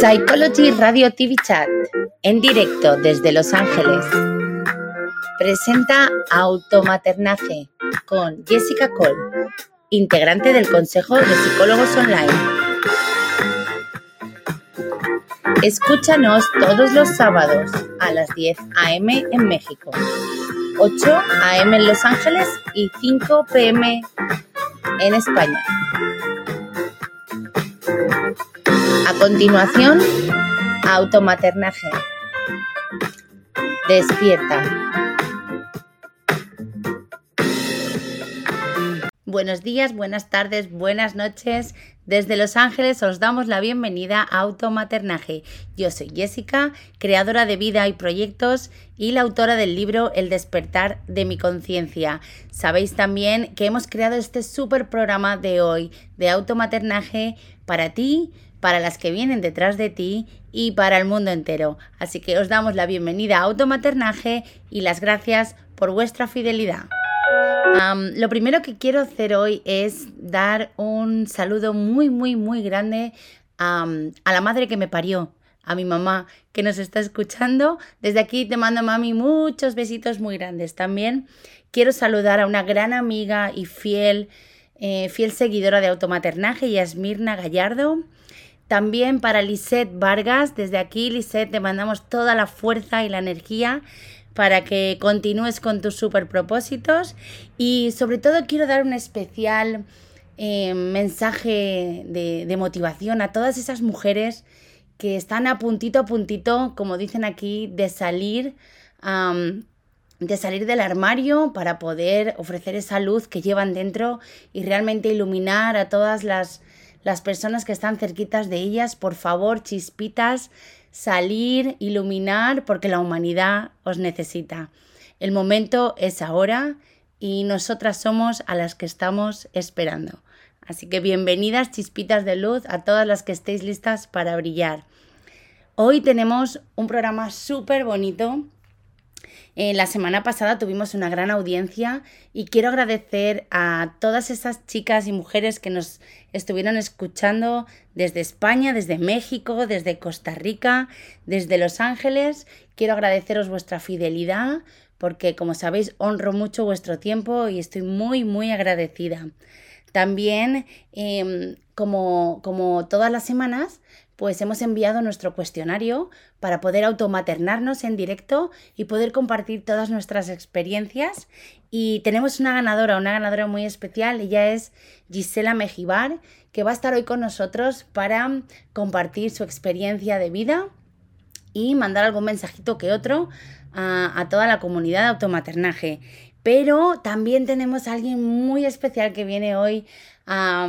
Psychology Radio TV Chat, en directo desde Los Ángeles, presenta Automaternaje con Jessica Cole, integrante del Consejo de Psicólogos Online. Escúchanos todos los sábados a las 10 a.m. en México, 8 a.m. en Los Ángeles y 5 p.m. en España. A continuación, automaternaje. Despierta. Buenos días, buenas tardes, buenas noches. Desde Los Ángeles os damos la bienvenida a Automaternaje. Yo soy Jessica, creadora de vida y proyectos y la autora del libro El despertar de mi conciencia. Sabéis también que hemos creado este super programa de hoy de automaternaje para ti, para las que vienen detrás de ti y para el mundo entero. Así que os damos la bienvenida a Automaternaje y las gracias por vuestra fidelidad. lo primero que quiero hacer hoy es dar un saludo muy, muy, muy grande a la madre que me parió, a mi mamá que nos está escuchando. Desde aquí te mando, mami, muchos besitos muy grandes. También quiero saludar a una gran amiga y fiel, eh, fiel seguidora de Automaternaje, Yasmirna Gallardo. También para Lisette Vargas, desde aquí Lisette te mandamos toda la fuerza y la energía para que continúes con tus super propósitos y sobre todo quiero dar un especial eh, mensaje de, motivación a todas esas mujeres que están a puntito a puntito, como dicen aquí, de salir, de salir del armario para poder ofrecer esa luz que llevan dentro y realmente iluminar a todas las las personas que están cerquitas de ellas, por favor, chispitas, salir, iluminar, porque la humanidad os necesita. El momento es ahora y nosotras somos a las que estamos esperando. Así que bienvenidas chispitas de luz a todas las que estéis listas para brillar. Hoy tenemos un programa súper bonito eh, la semana pasada tuvimos una gran audiencia y quiero agradecer a todas esas chicas y mujeres que nos estuvieron escuchando desde España, desde México, desde Costa Rica, desde Los Ángeles. Quiero agradeceros vuestra fidelidad porque, como sabéis, honro mucho vuestro tiempo y estoy muy, muy agradecida. También, em, como, como todas las semanas, pues hemos enviado nuestro cuestionario para poder automaternarnos en directo y poder compartir todas nuestras experiencias. Y tenemos una ganadora, una ganadora muy especial, ella es Gisela Mejibar, que va a estar hoy con nosotros para compartir su experiencia de vida y mandar algún mensajito que otro a, toda la comunidad de automaternaje. Pero también tenemos a alguien muy especial que viene hoy a,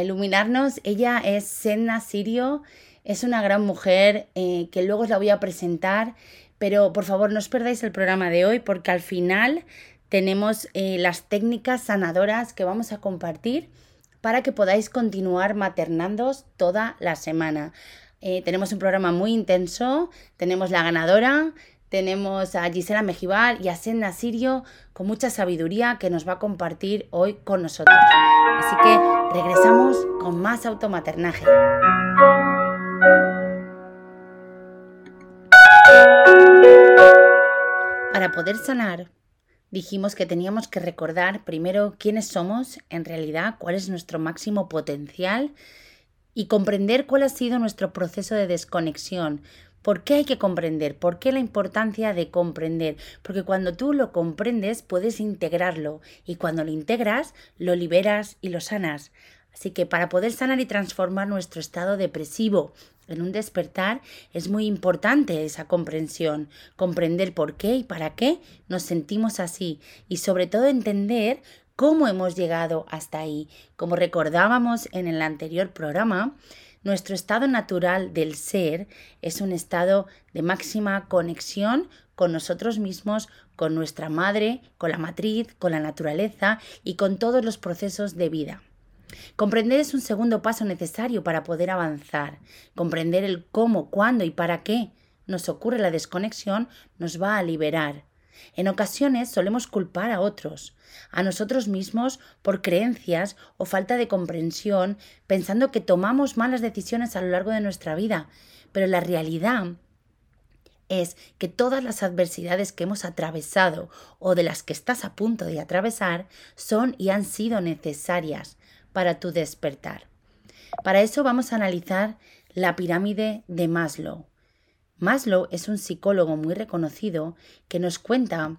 iluminarnos. Ella es Senna Sirio es una gran mujer eh, que luego os la voy a presentar, pero por favor no os perdáis el programa de hoy porque al final tenemos eh, las técnicas sanadoras que vamos a compartir para que podáis continuar maternándoos toda la semana. Eh, tenemos un programa muy intenso, tenemos la ganadora, tenemos a Gisela Mejibar y a Senna Sirio con mucha sabiduría que nos va a compartir hoy con nosotros. Así que regresamos con más automaternaje. Para poder sanar, dijimos que teníamos que recordar primero quiénes somos, en realidad, cuál es nuestro máximo potencial y comprender cuál ha sido nuestro proceso de desconexión. ¿Por qué hay que comprender? ¿Por qué la importancia de comprender? Porque cuando tú lo comprendes puedes integrarlo y cuando lo integras lo liberas y lo sanas. Así que para poder sanar y transformar nuestro estado depresivo en un despertar es muy importante esa comprensión, comprender por qué y para qué nos sentimos así y sobre todo entender cómo hemos llegado hasta ahí. Como recordábamos en el anterior programa, nuestro estado natural del ser es un estado de máxima conexión con nosotros mismos, con nuestra madre, con la matriz, con la naturaleza y con todos los procesos de vida. Comprender es un segundo paso necesario para poder avanzar. Comprender el cómo, cuándo y para qué nos ocurre la desconexión nos va a liberar. En ocasiones solemos culpar a otros, a nosotros mismos por creencias o falta de comprensión, pensando que tomamos malas decisiones a lo largo de nuestra vida, pero la realidad es que todas las adversidades que hemos atravesado o de las que estás a punto de atravesar son y han sido necesarias para tu despertar. Para eso vamos a analizar la pirámide de Maslow. Maslow es un psicólogo muy reconocido que nos cuenta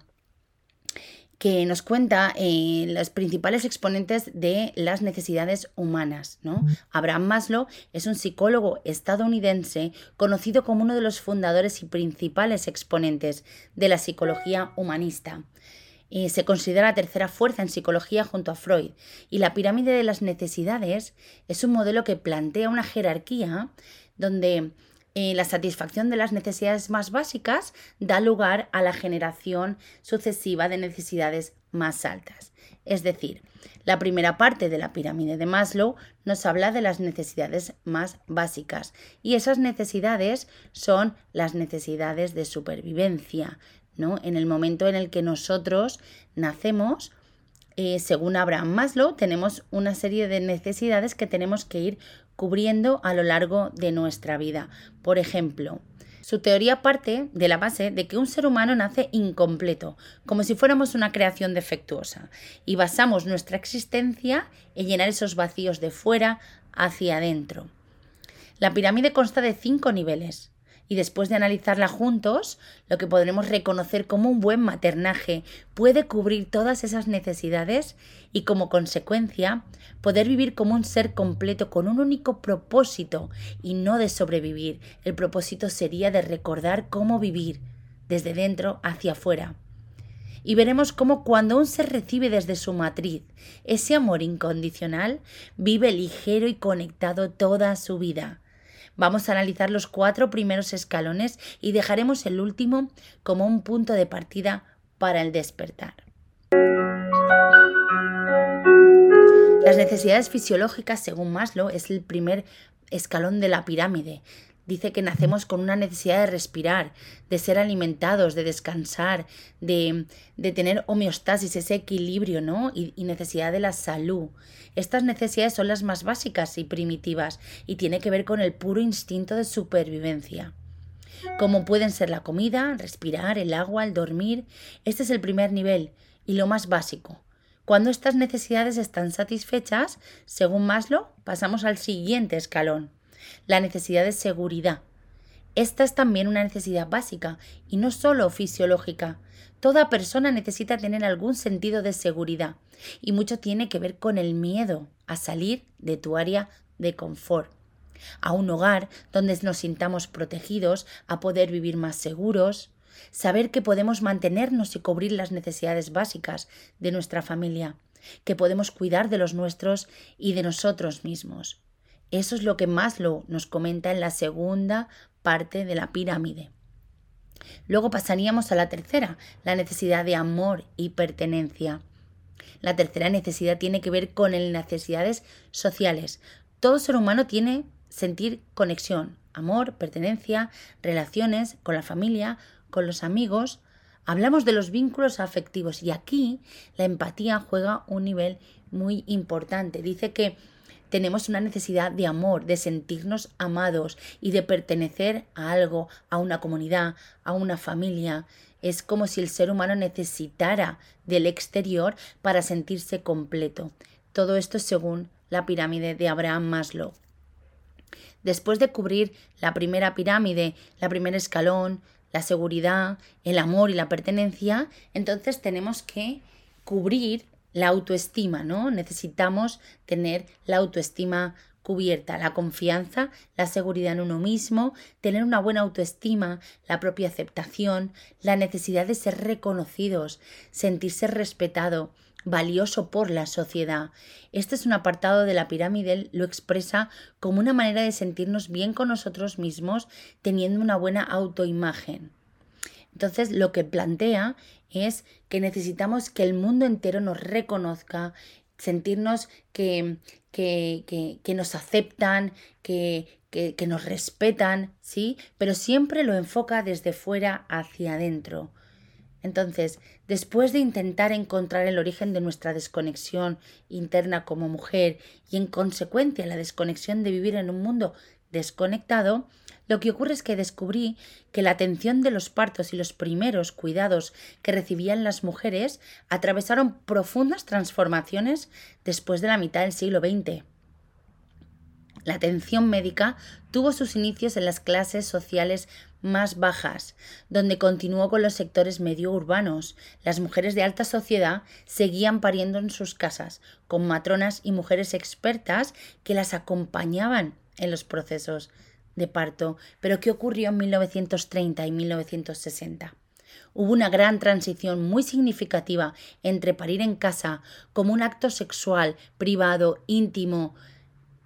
que nos cuenta eh, los principales exponentes de las necesidades humanas. ¿no? Abraham Maslow es un psicólogo estadounidense conocido como uno de los fundadores y principales exponentes de la psicología humanista. Eh, se considera la tercera fuerza en psicología junto a Freud, y la pirámide de las necesidades es un modelo que plantea una jerarquía donde la satisfacción de las necesidades más básicas da lugar a la generación sucesiva de necesidades más altas. Es decir, la primera parte de la pirámide de Maslow nos habla de las necesidades más básicas y esas necesidades son las necesidades de supervivencia. ¿no? En el momento en el que nosotros nacemos, eh, según Abraham Maslow, tenemos una serie de necesidades que tenemos que ir cubriendo a lo largo de nuestra vida. Por ejemplo, su teoría parte de la base de que un ser humano nace incompleto, como si fuéramos una creación defectuosa, y basamos nuestra existencia en llenar esos vacíos de fuera hacia adentro. La pirámide consta de cinco niveles y después de analizarla juntos, lo que podremos reconocer como un buen maternaje puede cubrir todas esas necesidades y como consecuencia poder vivir como un ser completo con un único propósito y no de sobrevivir. El propósito sería de recordar cómo vivir desde dentro hacia afuera. Y veremos cómo cuando un ser recibe desde su matriz ese amor incondicional, vive ligero y conectado toda su vida Vamos a analizar los cuatro primeros escalones y dejaremos el último como un punto de partida para el despertar. Las necesidades fisiológicas, según Maslow, es el primer escalón de la pirámide. Dice que nacemos con una necesidad de respirar, de ser alimentados, de descansar, de, tener homeostasis, ese equilibrio, ¿no? Y, y, necesidad de la salud. Estas necesidades son las más básicas y primitivas y tiene que ver con el puro instinto de supervivencia. Como pueden ser la comida, respirar, el agua, el dormir. Este es el primer nivel y lo más básico. Cuando estas necesidades están satisfechas, según Maslow, pasamos al siguiente escalón la necesidad de seguridad. Esta es también una necesidad básica y no solo fisiológica. Toda persona necesita tener algún sentido de seguridad y mucho tiene que ver con el miedo a salir de tu área de confort a un hogar donde nos sintamos protegidos, a poder vivir más seguros, saber que podemos mantenernos y cubrir las necesidades básicas de nuestra familia, que podemos cuidar de los nuestros y de nosotros mismos. Eso es lo que Maslow nos comenta en la segunda parte de la pirámide. Luego pasaríamos a la tercera, la necesidad de amor y pertenencia. La tercera necesidad tiene que ver con las necesidades sociales. Todo ser humano tiene sentir conexión, amor, pertenencia, relaciones con la familia, con los amigos. Hablamos de los vínculos afectivos y aquí la empatía juega un nivel muy importante. Dice que tenemos una necesidad de amor, de sentirnos amados y de pertenecer a algo, a una comunidad, a una familia. Es como si el ser humano necesitara del exterior para sentirse completo. Todo esto según la pirámide de Abraham Maslow. Después de cubrir la primera pirámide, la primer escalón, la seguridad, el amor y la pertenencia, entonces tenemos que cubrir la autoestima, ¿no? Necesitamos tener la autoestima cubierta, la confianza, la seguridad en uno mismo, tener una buena autoestima, la propia aceptación, la necesidad de ser reconocidos, sentirse respetado, valioso por la sociedad. Este es un apartado de la pirámide, lo expresa como una manera de sentirnos bien con nosotros mismos, teniendo una buena autoimagen. Entonces, lo que plantea es que necesitamos que el mundo entero nos reconozca, sentirnos que, que, que, nos aceptan, que, que, nos respetan, ¿sí? Pero siempre lo enfoca desde fuera hacia adentro. Entonces, después de intentar encontrar el origen de nuestra desconexión interna como mujer y en consecuencia la desconexión de vivir en un mundo desconectado, lo que ocurre es que descubrí que la atención de los partos y los primeros cuidados que recibían las mujeres atravesaron profundas transformaciones después de la mitad del siglo XX. La atención médica tuvo sus inicios en las clases sociales más bajas, donde continuó con los sectores medio urbanos. Las mujeres de alta sociedad seguían pariendo en sus casas, con matronas y mujeres expertas que las acompañaban en los procesos de parto. Pero ¿qué ocurrió en 1930 y 1960? Hubo una gran transición muy significativa entre parir en casa como un acto sexual, privado, íntimo,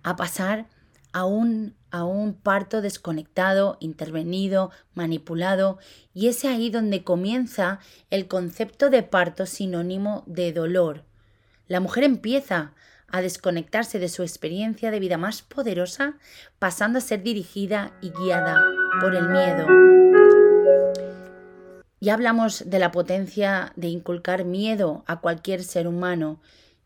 a pasar a un, a un parto desconectado, intervenido, manipulado, y es ahí donde comienza el concepto de parto sinónimo de dolor. La mujer empieza a desconectarse de su experiencia de vida más poderosa, pasando a ser dirigida y guiada por el miedo. Ya hablamos de la potencia de inculcar miedo a cualquier ser humano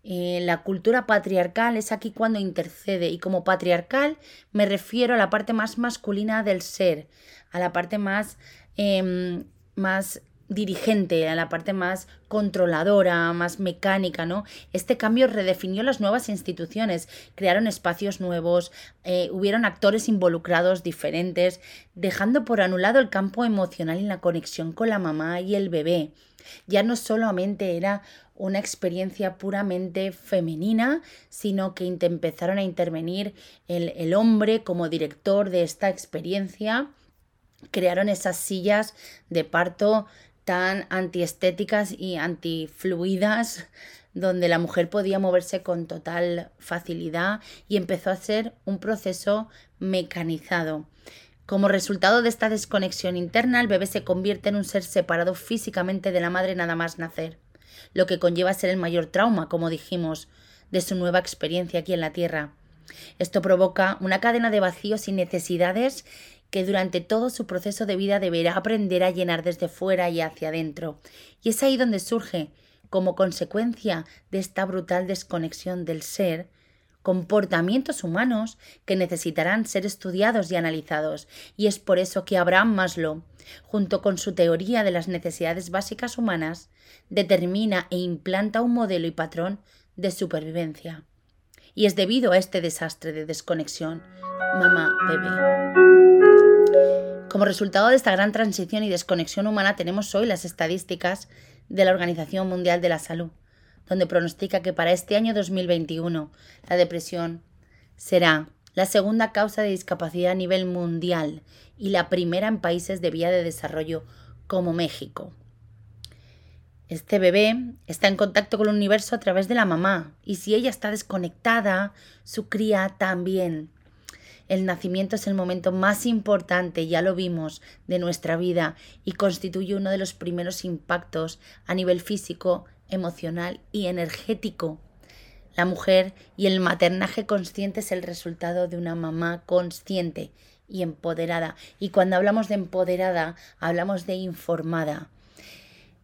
eh, la cultura patriarcal es aquí cuando intercede y como patriarcal me refiero a la parte más masculina del ser, a la parte más, em, más dirigente, a la parte más controladora, más mecánica, ¿no? Este cambio redefinió las nuevas instituciones, crearon espacios nuevos, eh, hubieron actores involucrados diferentes, dejando por anulado el campo emocional y la conexión con la mamá y el bebé. Ya no solamente era una experiencia puramente femenina, sino que empezaron a intervenir el, el hombre como director de esta experiencia. Crearon esas sillas de parto tan antiestéticas y antifluidas donde la mujer podía moverse con total facilidad y empezó a ser un proceso mecanizado. Como resultado de esta desconexión interna, el bebé se convierte en un ser separado físicamente de la madre nada más nacer lo que conlleva ser el mayor trauma, como dijimos, de su nueva experiencia aquí en la Tierra. Esto provoca una cadena de vacíos y necesidades que durante todo su proceso de vida deberá aprender a llenar desde fuera y hacia adentro. Y es ahí donde surge, como consecuencia de esta brutal desconexión del ser, comportamientos humanos que necesitarán ser estudiados y analizados, y es por eso que Abraham Maslow, junto con su teoría de las necesidades básicas humanas, determina e implanta un modelo y patrón de supervivencia. Y es debido a este desastre de desconexión mamá-bebé. Como resultado de esta gran transición y desconexión humana tenemos hoy las estadísticas de la Organización Mundial de la Salud donde pronostica que para este año 2021 la depresión será la segunda causa de discapacidad a nivel mundial y la primera en países de vía de desarrollo como México. Este bebé está en contacto con el universo a través de la mamá y si ella está desconectada, su cría también. El nacimiento es el momento más importante, ya lo vimos, de nuestra vida y constituye uno de los primeros impactos a nivel físico emocional y energético. La mujer y el maternaje consciente es el resultado de una mamá consciente y empoderada. Y cuando hablamos de empoderada, hablamos de informada.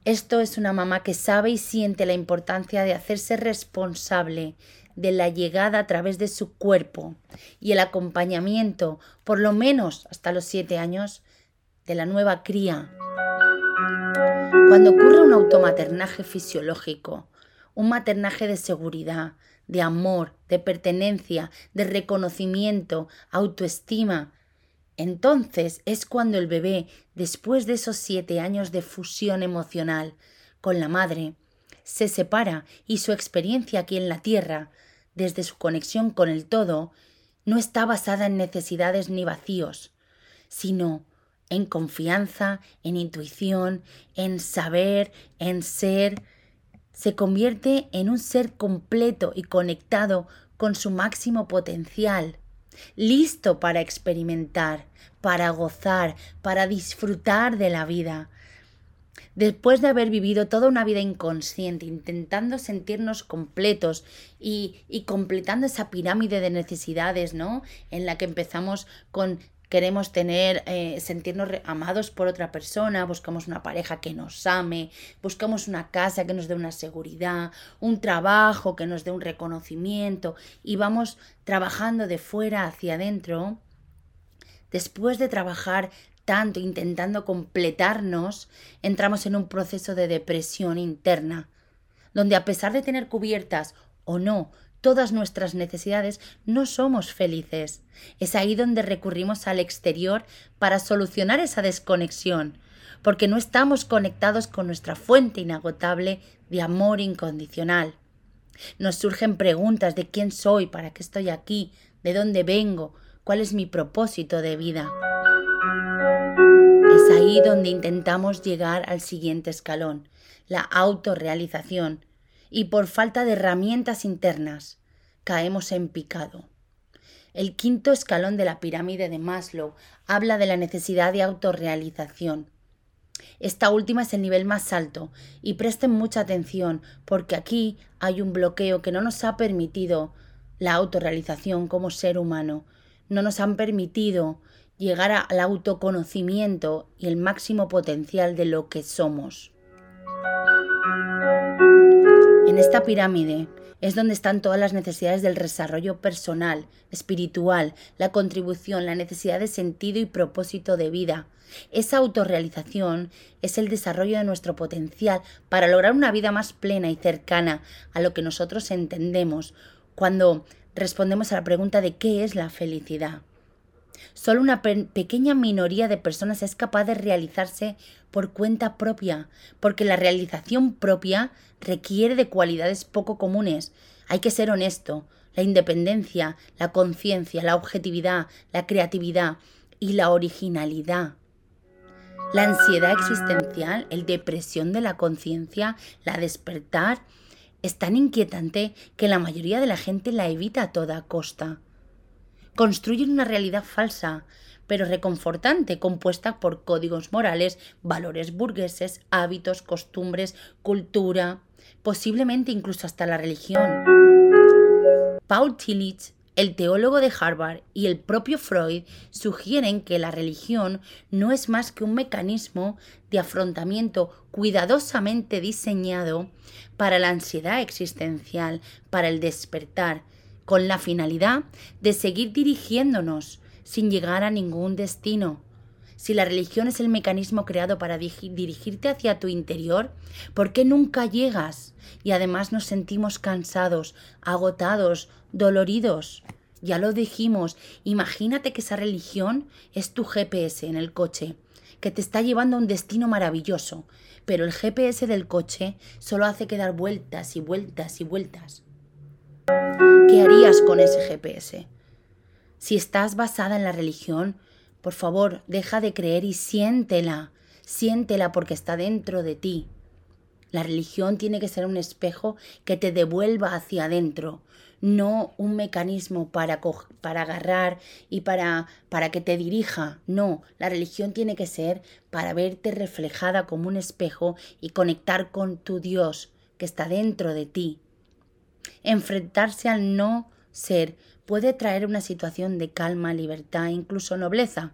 Esto es una mamá que sabe y siente la importancia de hacerse responsable de la llegada a través de su cuerpo y el acompañamiento, por lo menos hasta los siete años, de la nueva cría. Cuando ocurre un automaternaje fisiológico, un maternaje de seguridad, de amor, de pertenencia, de reconocimiento, autoestima, entonces es cuando el bebé, después de esos siete años de fusión emocional con la madre, se separa y su experiencia aquí en la Tierra, desde su conexión con el todo, no está basada en necesidades ni vacíos, sino en confianza, en intuición, en saber, en ser, se convierte en un ser completo y conectado con su máximo potencial, listo para experimentar, para gozar, para disfrutar de la vida. Después de haber vivido toda una vida inconsciente, intentando sentirnos completos y, y completando esa pirámide de necesidades, ¿no? En la que empezamos con queremos tener, eh, sentirnos amados por otra persona, buscamos una pareja que nos ame, buscamos una casa que nos dé una seguridad, un trabajo que nos dé un reconocimiento y vamos trabajando de fuera hacia adentro, después de trabajar tanto intentando completarnos, entramos en un proceso de depresión interna, donde a pesar de tener cubiertas o no todas nuestras necesidades, no somos felices. Es ahí donde recurrimos al exterior para solucionar esa desconexión, porque no estamos conectados con nuestra fuente inagotable de amor incondicional. Nos surgen preguntas de quién soy, para qué estoy aquí, de dónde vengo, cuál es mi propósito de vida. Es ahí donde intentamos llegar al siguiente escalón, la autorrealización, y por falta de herramientas internas caemos en picado. El quinto escalón de la pirámide de Maslow habla de la necesidad de autorrealización. Esta última es el nivel más alto y presten mucha atención porque aquí hay un bloqueo que no nos ha permitido la autorrealización como ser humano, no nos han permitido llegar al autoconocimiento y el máximo potencial de lo que somos. En esta pirámide es donde están todas las necesidades del desarrollo personal, espiritual, la contribución, la necesidad de sentido y propósito de vida. Esa autorrealización es el desarrollo de nuestro potencial para lograr una vida más plena y cercana a lo que nosotros entendemos cuando respondemos a la pregunta de qué es la felicidad. Solo una pequeña minoría de personas es capaz de realizarse por cuenta propia, porque la realización propia requiere de cualidades poco comunes. Hay que ser honesto. La independencia, la conciencia, la objetividad, la creatividad y la originalidad. La ansiedad existencial, el depresión de la conciencia, la despertar, es tan inquietante que la mayoría de la gente la evita a toda costa construyen una realidad falsa, pero reconfortante, compuesta por códigos morales, valores burgueses, hábitos, costumbres, cultura, posiblemente incluso hasta la religión. Paul Tillich, el teólogo de Harvard y el propio Freud sugieren que la religión no es más que un mecanismo de afrontamiento cuidadosamente diseñado para la ansiedad existencial, para el despertar, con la finalidad de seguir dirigiéndonos sin llegar a ningún destino. Si la religión es el mecanismo creado para dirigirte hacia tu interior, ¿por qué nunca llegas? Y además nos sentimos cansados, agotados, doloridos. Ya lo dijimos, imagínate que esa religión es tu GPS en el coche, que te está llevando a un destino maravilloso, pero el GPS del coche solo hace que dar vueltas y vueltas y vueltas. ¿Qué harías con ese GPS? Si estás basada en la religión, por favor, deja de creer y siéntela, siéntela porque está dentro de ti. La religión tiene que ser un espejo que te devuelva hacia adentro, no un mecanismo para, para agarrar y para, para que te dirija. No, la religión tiene que ser para verte reflejada como un espejo y conectar con tu Dios que está dentro de ti. Enfrentarse al no ser puede traer una situación de calma, libertad e incluso nobleza.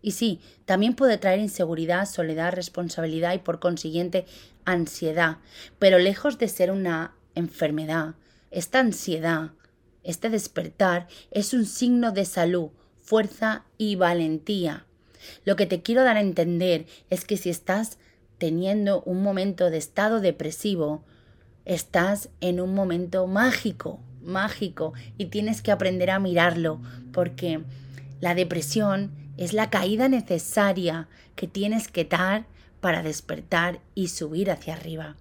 Y sí, también puede traer inseguridad, soledad, responsabilidad y por consiguiente ansiedad. Pero lejos de ser una enfermedad, esta ansiedad, este despertar es un signo de salud, fuerza y valentía. Lo que te quiero dar a entender es que si estás teniendo un momento de estado depresivo, estás en un momento mágico, mágico, y tienes que aprender a mirarlo, porque la depresión es la caída necesaria que tienes que dar para despertar y subir hacia arriba.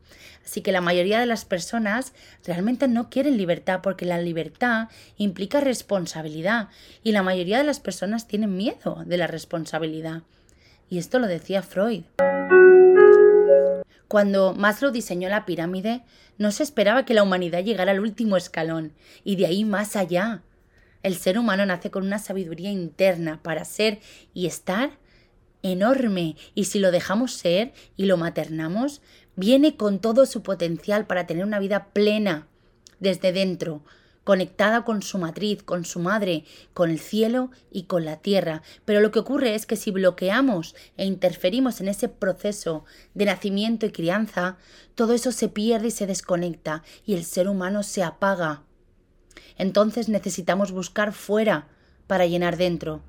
Así que la mayoría de las personas realmente no quieren libertad porque la libertad implica responsabilidad y la mayoría de las personas tienen miedo de la responsabilidad. Y esto lo decía Freud. Cuando Maslow diseñó la pirámide, no se esperaba que la humanidad llegara al último escalón y de ahí más allá. El ser humano nace con una sabiduría interna para ser y estar enorme y si lo dejamos ser y lo maternamos, viene con todo su potencial para tener una vida plena desde dentro, conectada con su matriz, con su madre, con el cielo y con la tierra. Pero lo que ocurre es que si bloqueamos e interferimos en ese proceso de nacimiento y crianza, todo eso se pierde y se desconecta y el ser humano se apaga. Entonces necesitamos buscar fuera para llenar dentro.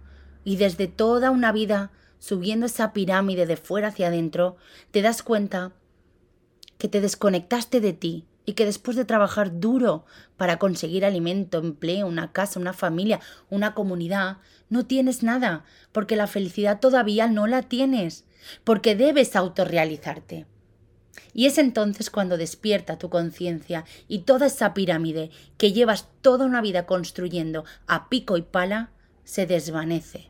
Y desde toda una vida, subiendo esa pirámide de fuera hacia adentro, te das cuenta que te desconectaste de ti y que después de trabajar duro para conseguir alimento, empleo, una casa, una familia, una comunidad, no tienes nada, porque la felicidad todavía no la tienes, porque debes autorrealizarte. Y es entonces cuando despierta tu conciencia y toda esa pirámide que llevas toda una vida construyendo a pico y pala se desvanece.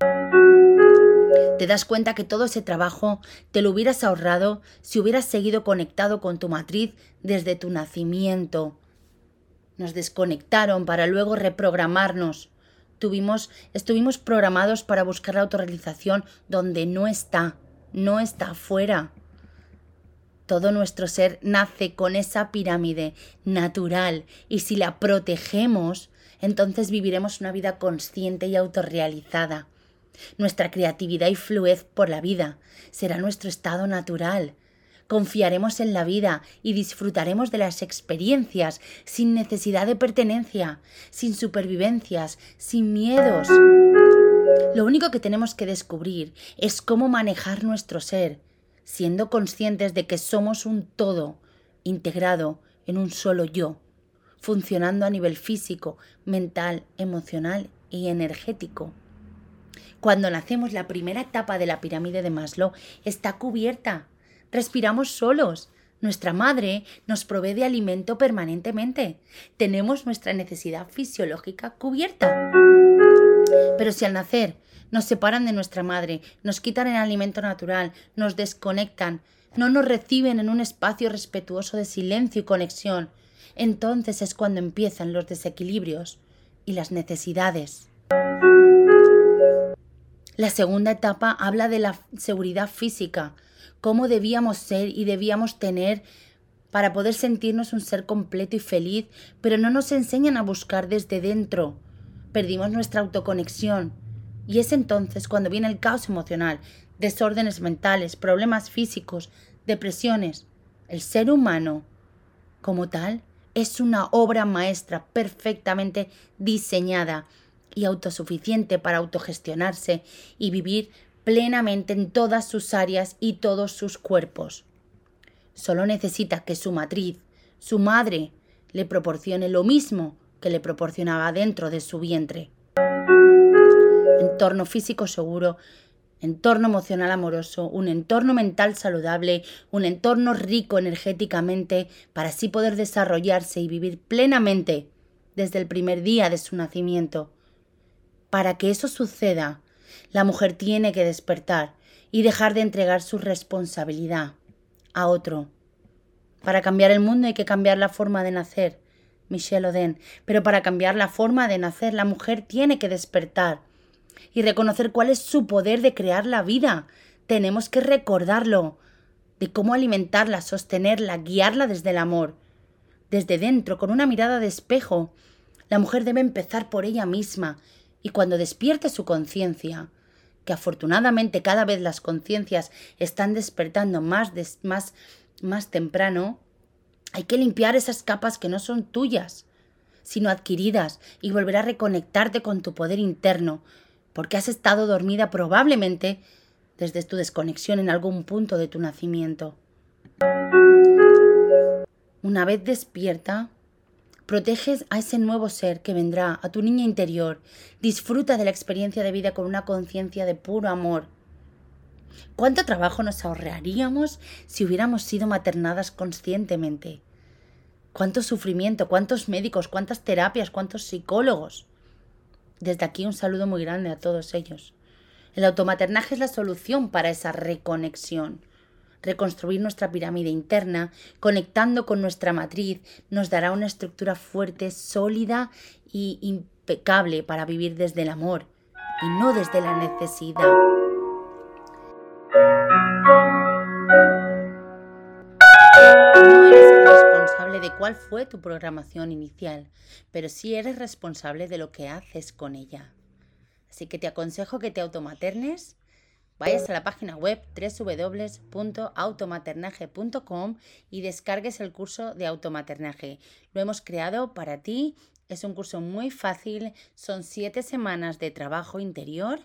Te das cuenta que todo ese trabajo te lo hubieras ahorrado si hubieras seguido conectado con tu matriz desde tu nacimiento. Nos desconectaron para luego reprogramarnos. Tuvimos, estuvimos programados para buscar la autorrealización donde no está, no está afuera. Todo nuestro ser nace con esa pirámide natural y si la protegemos, entonces viviremos una vida consciente y autorrealizada. Nuestra creatividad y fluidez por la vida será nuestro estado natural. Confiaremos en la vida y disfrutaremos de las experiencias sin necesidad de pertenencia, sin supervivencias, sin miedos. Lo único que tenemos que descubrir es cómo manejar nuestro ser, siendo conscientes de que somos un todo integrado en un solo yo, funcionando a nivel físico, mental, emocional y energético. Cuando nacemos, la primera etapa de la pirámide de Maslow está cubierta. Respiramos solos. Nuestra madre nos provee de alimento permanentemente. Tenemos nuestra necesidad fisiológica cubierta. Pero si al nacer nos separan de nuestra madre, nos quitan el alimento natural, nos desconectan, no nos reciben en un espacio respetuoso de silencio y conexión, entonces es cuando empiezan los desequilibrios y las necesidades. La segunda etapa habla de la seguridad física, cómo debíamos ser y debíamos tener para poder sentirnos un ser completo y feliz, pero no nos enseñan a buscar desde dentro. Perdimos nuestra autoconexión. Y es entonces cuando viene el caos emocional, desórdenes mentales, problemas físicos, depresiones. El ser humano, como tal, es una obra maestra perfectamente diseñada y autosuficiente para autogestionarse y vivir plenamente en todas sus áreas y todos sus cuerpos. Solo necesita que su matriz, su madre, le proporcione lo mismo que le proporcionaba dentro de su vientre. Entorno físico seguro, entorno emocional amoroso, un entorno mental saludable, un entorno rico energéticamente, para así poder desarrollarse y vivir plenamente desde el primer día de su nacimiento. Para que eso suceda, la mujer tiene que despertar y dejar de entregar su responsabilidad a otro. Para cambiar el mundo hay que cambiar la forma de nacer, Michelle Oden, pero para cambiar la forma de nacer la mujer tiene que despertar y reconocer cuál es su poder de crear la vida. Tenemos que recordarlo, de cómo alimentarla, sostenerla, guiarla desde el amor, desde dentro, con una mirada de espejo. La mujer debe empezar por ella misma y cuando despierte su conciencia, que afortunadamente cada vez las conciencias están despertando más, más, más temprano, hay que limpiar esas capas que no son tuyas, sino adquiridas, y volver a reconectarte con tu poder interno, porque has estado dormida probablemente desde tu desconexión en algún punto de tu nacimiento. Una vez despierta, Proteges a ese nuevo ser que vendrá, a tu niña interior. Disfruta de la experiencia de vida con una conciencia de puro amor. ¿Cuánto trabajo nos ahorraríamos si hubiéramos sido maternadas conscientemente? ¿Cuánto sufrimiento? ¿Cuántos médicos? ¿Cuántas terapias? ¿Cuántos psicólogos? Desde aquí un saludo muy grande a todos ellos. El automaternaje es la solución para esa reconexión reconstruir nuestra pirámide interna, conectando con nuestra matriz, nos dará una estructura fuerte, sólida y impecable para vivir desde el amor y no desde la necesidad. No eres responsable de cuál fue tu programación inicial, pero sí eres responsable de lo que haces con ella. Así que te aconsejo que te automaternes, vayas a la página web www.automaternaje.com y descargues el curso de automaternaje. Lo hemos creado para ti, es un curso muy fácil, son siete semanas de trabajo interior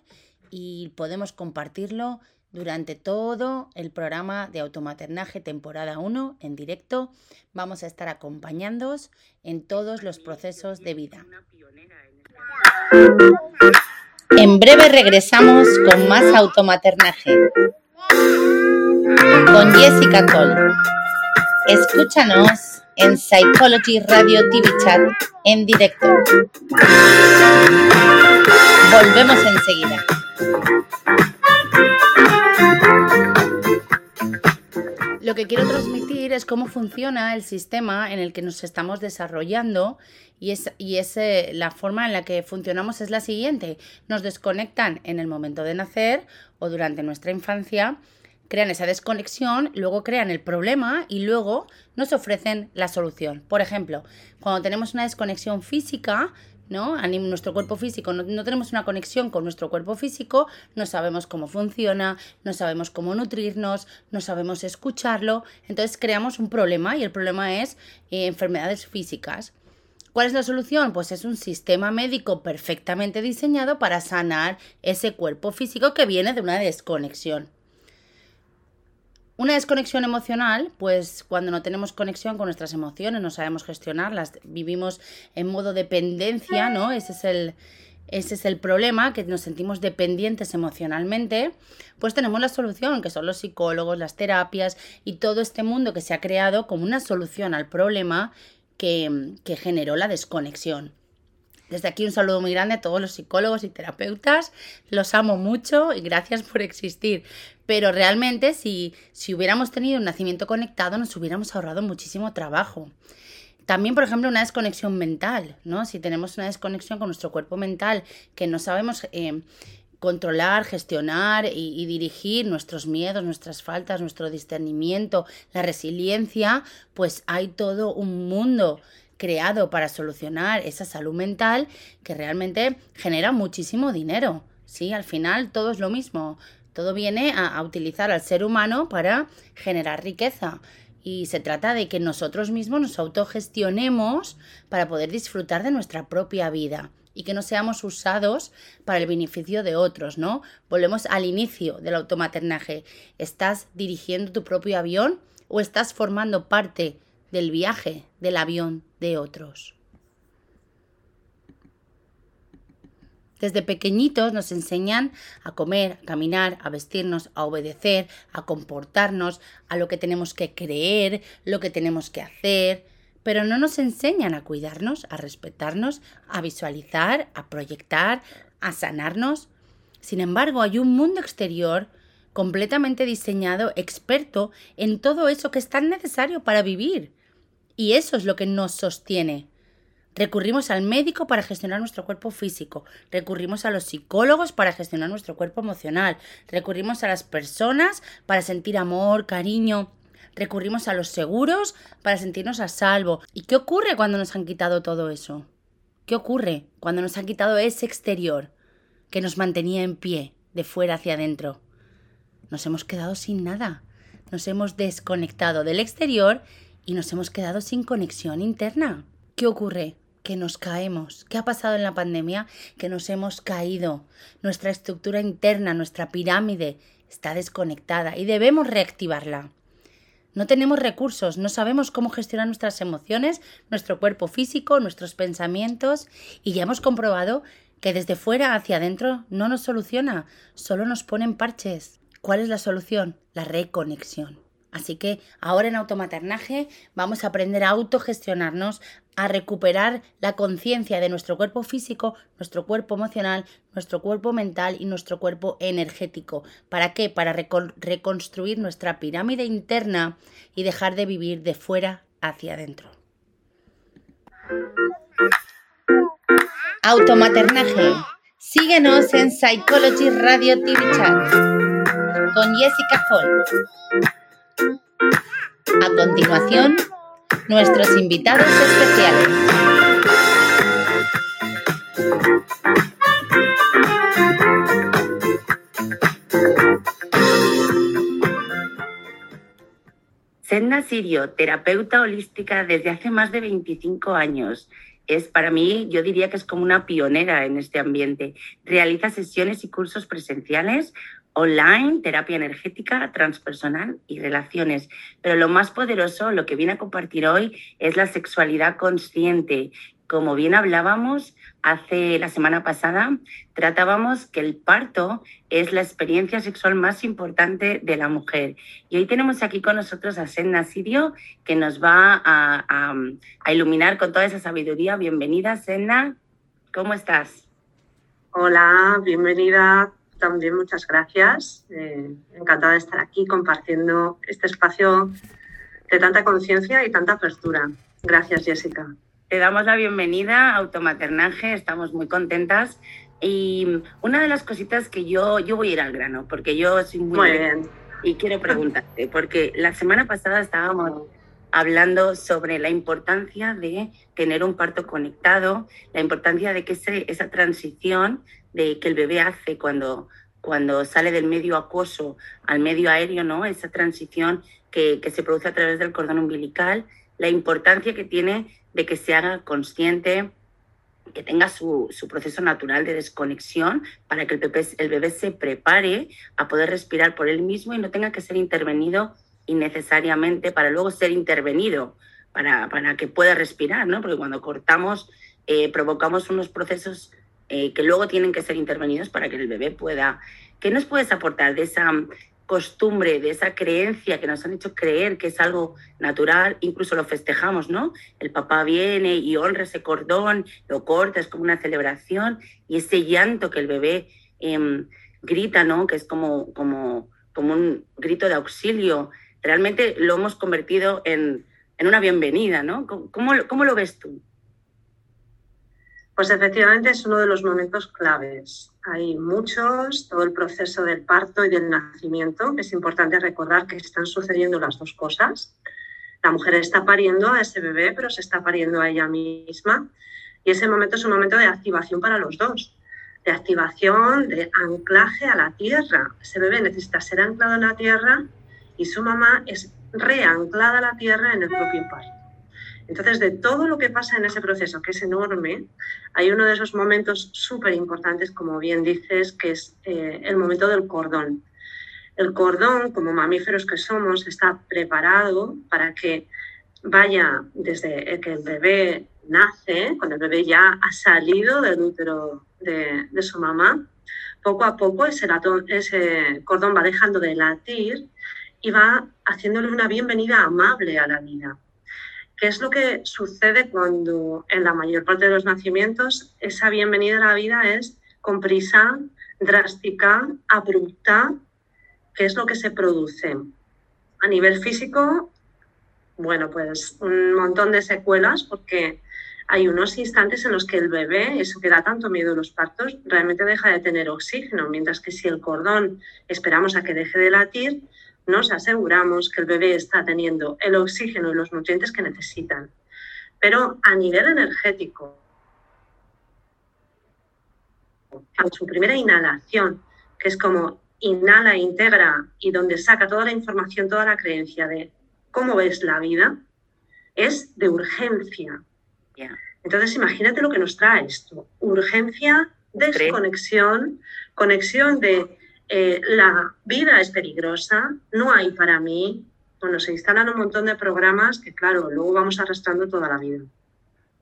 y podemos compartirlo durante todo el programa de automaternaje temporada 1 en directo. Vamos a estar acompañándoos en todos los procesos de vida. En breve regresamos con más automaternaje. Con Jessica Cole. Escúchanos en Psychology Radio TV Chat en directo. Volvemos enseguida. Lo que quiero transmitir es cómo funciona el sistema en el que nos estamos desarrollando y, es, y es, la forma en la que funcionamos es la siguiente. Nos desconectan en el momento de nacer o durante nuestra infancia, crean esa desconexión, luego crean el problema y luego nos ofrecen la solución. Por ejemplo, cuando tenemos una desconexión física, ¿no? nuestro cuerpo físico, no, tenemos una conexión con nuestro cuerpo físico, no sabemos cómo funciona, no sabemos cómo nutrirnos, no sabemos escucharlo, entonces creamos un problema y el problema es eh, enfermedades físicas. ¿Cuál es la solución? Pues es un sistema médico perfectamente diseñado para sanar ese cuerpo físico que viene de una desconexión. Una desconexión emocional, pues cuando no tenemos conexión con nuestras emociones, no sabemos gestionarlas, vivimos en modo dependencia, ¿no? Ese es el, ese es el problema, que nos sentimos dependientes emocionalmente, pues tenemos la solución, que son los psicólogos, las terapias y todo este mundo que se ha creado como una solución al problema que, que generó la desconexión. Desde aquí un saludo muy grande a todos los psicólogos y terapeutas. Los amo mucho y gracias por existir. Pero realmente si, si hubiéramos tenido un nacimiento conectado nos hubiéramos ahorrado muchísimo trabajo. También, por ejemplo, una desconexión mental, ¿no? Si tenemos una desconexión con nuestro cuerpo mental, que no sabemos eh, controlar, gestionar y, y, dirigir nuestros miedos, nuestras faltas, nuestro discernimiento, la resiliencia, pues hay todo un mundo creado para solucionar esa salud mental que realmente genera muchísimo dinero. Sí, al final todo es lo mismo. Todo viene a, utilizar al ser humano para generar riqueza. Y se trata de que nosotros mismos nos autogestionemos para poder disfrutar de nuestra propia vida y que no seamos usados para el beneficio de otros, ¿no? Volvemos al inicio del automaternaje. ¿Estás dirigiendo tu propio avión o estás formando parte del viaje del avión de otros. Desde pequeñitos nos enseñan a comer, a caminar, a vestirnos, a obedecer, a comportarnos, a lo que tenemos que creer, lo que tenemos que hacer, pero no nos enseñan a cuidarnos, a respetarnos, a visualizar, a proyectar, a sanarnos. Sin embargo, hay un mundo exterior completamente diseñado, experto en todo eso que es tan necesario para vivir. Y eso es lo que nos sostiene. Recurrimos al médico para gestionar nuestro cuerpo físico, recurrimos a los psicólogos para gestionar nuestro cuerpo emocional, recurrimos a las personas para sentir amor, cariño, recurrimos a los seguros para sentirnos a salvo. ¿Y qué ocurre cuando nos han quitado todo eso? ¿Qué ocurre cuando nos han quitado ese exterior que nos mantenía en pie, de fuera hacia adentro? Nos hemos quedado sin nada, nos hemos desconectado del exterior y nos hemos quedado sin conexión interna. ¿Qué ocurre? Que nos caemos. ¿Qué ha pasado en la pandemia? Que nos hemos caído. Nuestra estructura interna, nuestra pirámide está desconectada y debemos reactivarla. No tenemos recursos, no sabemos cómo gestionar nuestras emociones, nuestro cuerpo físico, nuestros pensamientos y ya hemos comprobado que desde fuera hacia adentro no nos soluciona, solo nos ponen parches. ¿Cuál es la solución? La reconexión. Así que ahora en automaternaje vamos a aprender a autogestionarnos, a recuperar la conciencia de nuestro cuerpo físico, nuestro cuerpo emocional, nuestro cuerpo mental y nuestro cuerpo energético. ¿Para qué? Para reconstruir nuestra pirámide interna y dejar de vivir de fuera hacia adentro. Automaternaje. Síguenos en Psychology Radio TV Chat con Jessica Hall. A continuación, nuestros invitados especiales. Sedna Sirio, terapeuta holística desde hace más de 25 años. Es para mí, yo diría que es como una pionera en este ambiente. Realiza sesiones y cursos presenciales online, terapia energética, transpersonal y relaciones. Pero lo más poderoso, lo que viene a compartir hoy, es la sexualidad consciente. Como bien hablábamos hace la semana pasada, tratábamos que el parto es la experiencia sexual más importante de la mujer. Y hoy tenemos aquí con nosotros a Senna Sirio, que nos va a, iluminar con toda esa sabiduría. Bienvenida, Senna. ¿Cómo estás? Hola, bienvenida también muchas gracias. Eh, encantada de estar aquí compartiendo este espacio de tanta conciencia y tanta apertura. Gracias, Jessica. Te damos la bienvenida a Automaternaje, estamos muy contentas. Y una de las cositas que yo, yo voy a ir al grano, porque yo soy muy... Muy bien. Y quiero preguntarte, porque la semana pasada estábamos hablando sobre la importancia de tener un parto conectado, la importancia de que esa transición de que el bebé hace cuando, cuando sale del medio acuoso al medio aéreo, ¿no? Esa transición que, que, se produce a través del cordón umbilical, la importancia que tiene de que se haga consciente, que tenga su, su proceso natural de desconexión para que el bebé, el bebé se prepare a poder respirar por él mismo y no tenga que ser intervenido innecesariamente para luego ser intervenido, para, para que pueda respirar, ¿no? Porque cuando cortamos eh, provocamos unos procesos eh, que luego tienen que ser intervenidos para que el bebé pueda. ¿Qué nos puedes aportar de esa costumbre, de esa creencia que nos han hecho creer que es algo natural? Incluso lo festejamos, ¿no? El papá viene y honra ese cordón, lo corta, es como una celebración y ese llanto que el bebé em, grita, ¿no? Que es como, como, como un grito de auxilio. Realmente lo hemos convertido en, en una bienvenida, ¿no? ¿Cómo, cómo lo ves tú? Pues efectivamente es uno de los momentos claves. Hay muchos, todo el proceso del parto y del nacimiento. Es importante recordar que están sucediendo las dos cosas. La mujer está pariendo a ese bebé, pero se está pariendo a ella misma. Y ese momento es un momento de activación para los dos, de activación, de anclaje a la tierra. Ese bebé necesita ser anclado en la tierra y su mamá es reanclada a la tierra en el propio parto. Entonces, de todo lo que pasa en ese proceso, que es enorme, hay uno de esos momentos súper importantes, como bien dices, que es eh, el momento del cordón. El cordón, como mamíferos que somos, está preparado para que vaya desde que el bebé nace, cuando el bebé ya ha salido del útero de, su mamá, poco a poco ese, ese cordón va dejando de latir y va haciéndole una bienvenida amable a la vida. ¿Qué es lo que sucede cuando en la mayor parte de los nacimientos esa bienvenida a la vida es con prisa, drástica, abrupta? ¿Qué es lo que se produce? A nivel físico, bueno, pues un montón de secuelas porque hay unos instantes en los que el bebé, eso que da tanto miedo en los partos, realmente deja de tener oxígeno, mientras que si el cordón esperamos a que deje de latir, nos aseguramos que el bebé está teniendo el oxígeno y los nutrientes que necesitan. Pero a nivel energético, a su primera inhalación, que es como inhala, integra y donde saca toda la información, toda la creencia de cómo ves la vida, es de urgencia. Entonces, imagínate lo que nos trae esto. Urgencia, desconexión, conexión de eh, la vida es peligrosa, no hay para mí. Bueno, se instalan un montón de programas que, claro, luego vamos arrastrando toda la vida.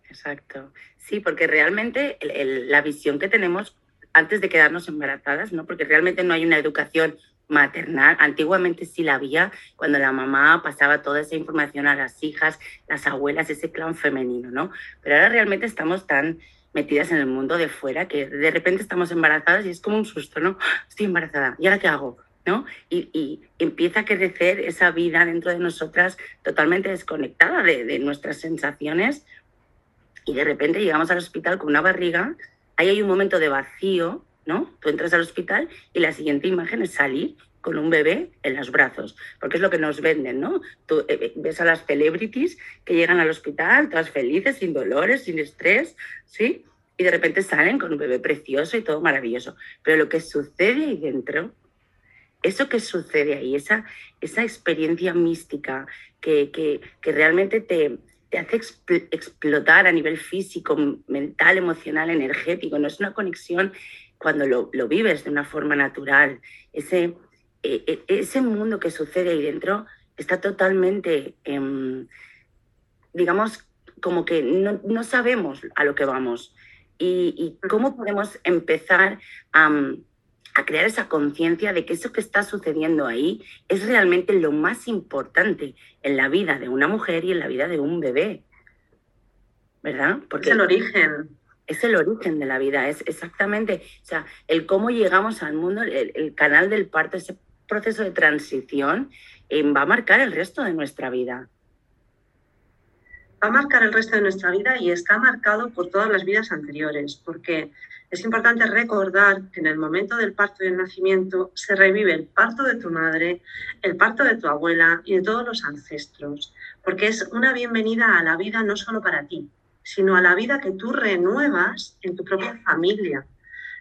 Exacto. Sí, porque realmente la visión que tenemos antes de quedarnos embarazadas, ¿no? Porque realmente no hay una educación maternal. Antiguamente sí la había, cuando la mamá pasaba toda esa información a las hijas, las abuelas, ese clan femenino, ¿no? Pero ahora realmente estamos tan metidas en el mundo de fuera, que de repente estamos embarazadas y es como un susto, ¿no? Estoy embarazada, ¿y ahora qué hago? ¿No? Y, empieza a crecer esa vida dentro de nosotras totalmente desconectada de, de, nuestras sensaciones y de repente llegamos al hospital con una barriga, ahí hay un momento de vacío, ¿no? Tú entras al hospital y la siguiente imagen es salir con un bebé en los brazos, porque es lo que nos venden, ¿no? Tú eh, eh, ves a las celebrities que llegan al hospital, todas felices, sin dolores, sin estrés, ¿sí? Y de repente salen con un bebé precioso y todo maravilloso. Pero lo que sucede ahí dentro, eso que sucede ahí, esa, esa experiencia mística que, que, que realmente te, te hace explotar a nivel físico, mental, emocional, energético, no es una conexión cuando lo, lo vives de una forma natural, ese, e, e, ese mundo que sucede ahí dentro está totalmente, em, digamos, como que no, sabemos a lo que vamos. Y, cómo podemos empezar a, a crear esa conciencia de que eso que está sucediendo ahí es realmente lo más importante en la vida de una mujer y en la vida de un bebé. ¿Verdad? Porque es el origen. Es el origen de la vida, es exactamente, o sea, el cómo llegamos al mundo, el, el canal del parto, ese proceso de transición eh, va a marcar el resto de nuestra vida. Va a marcar el resto de nuestra vida y está marcado por todas las vidas anteriores, porque es importante recordar que en el momento del parto y del nacimiento se revive el parto de tu madre, el parto de tu abuela y de todos los ancestros, porque es una bienvenida a la vida no solo para ti, sino a la vida que tú renuevas en tu propia familia,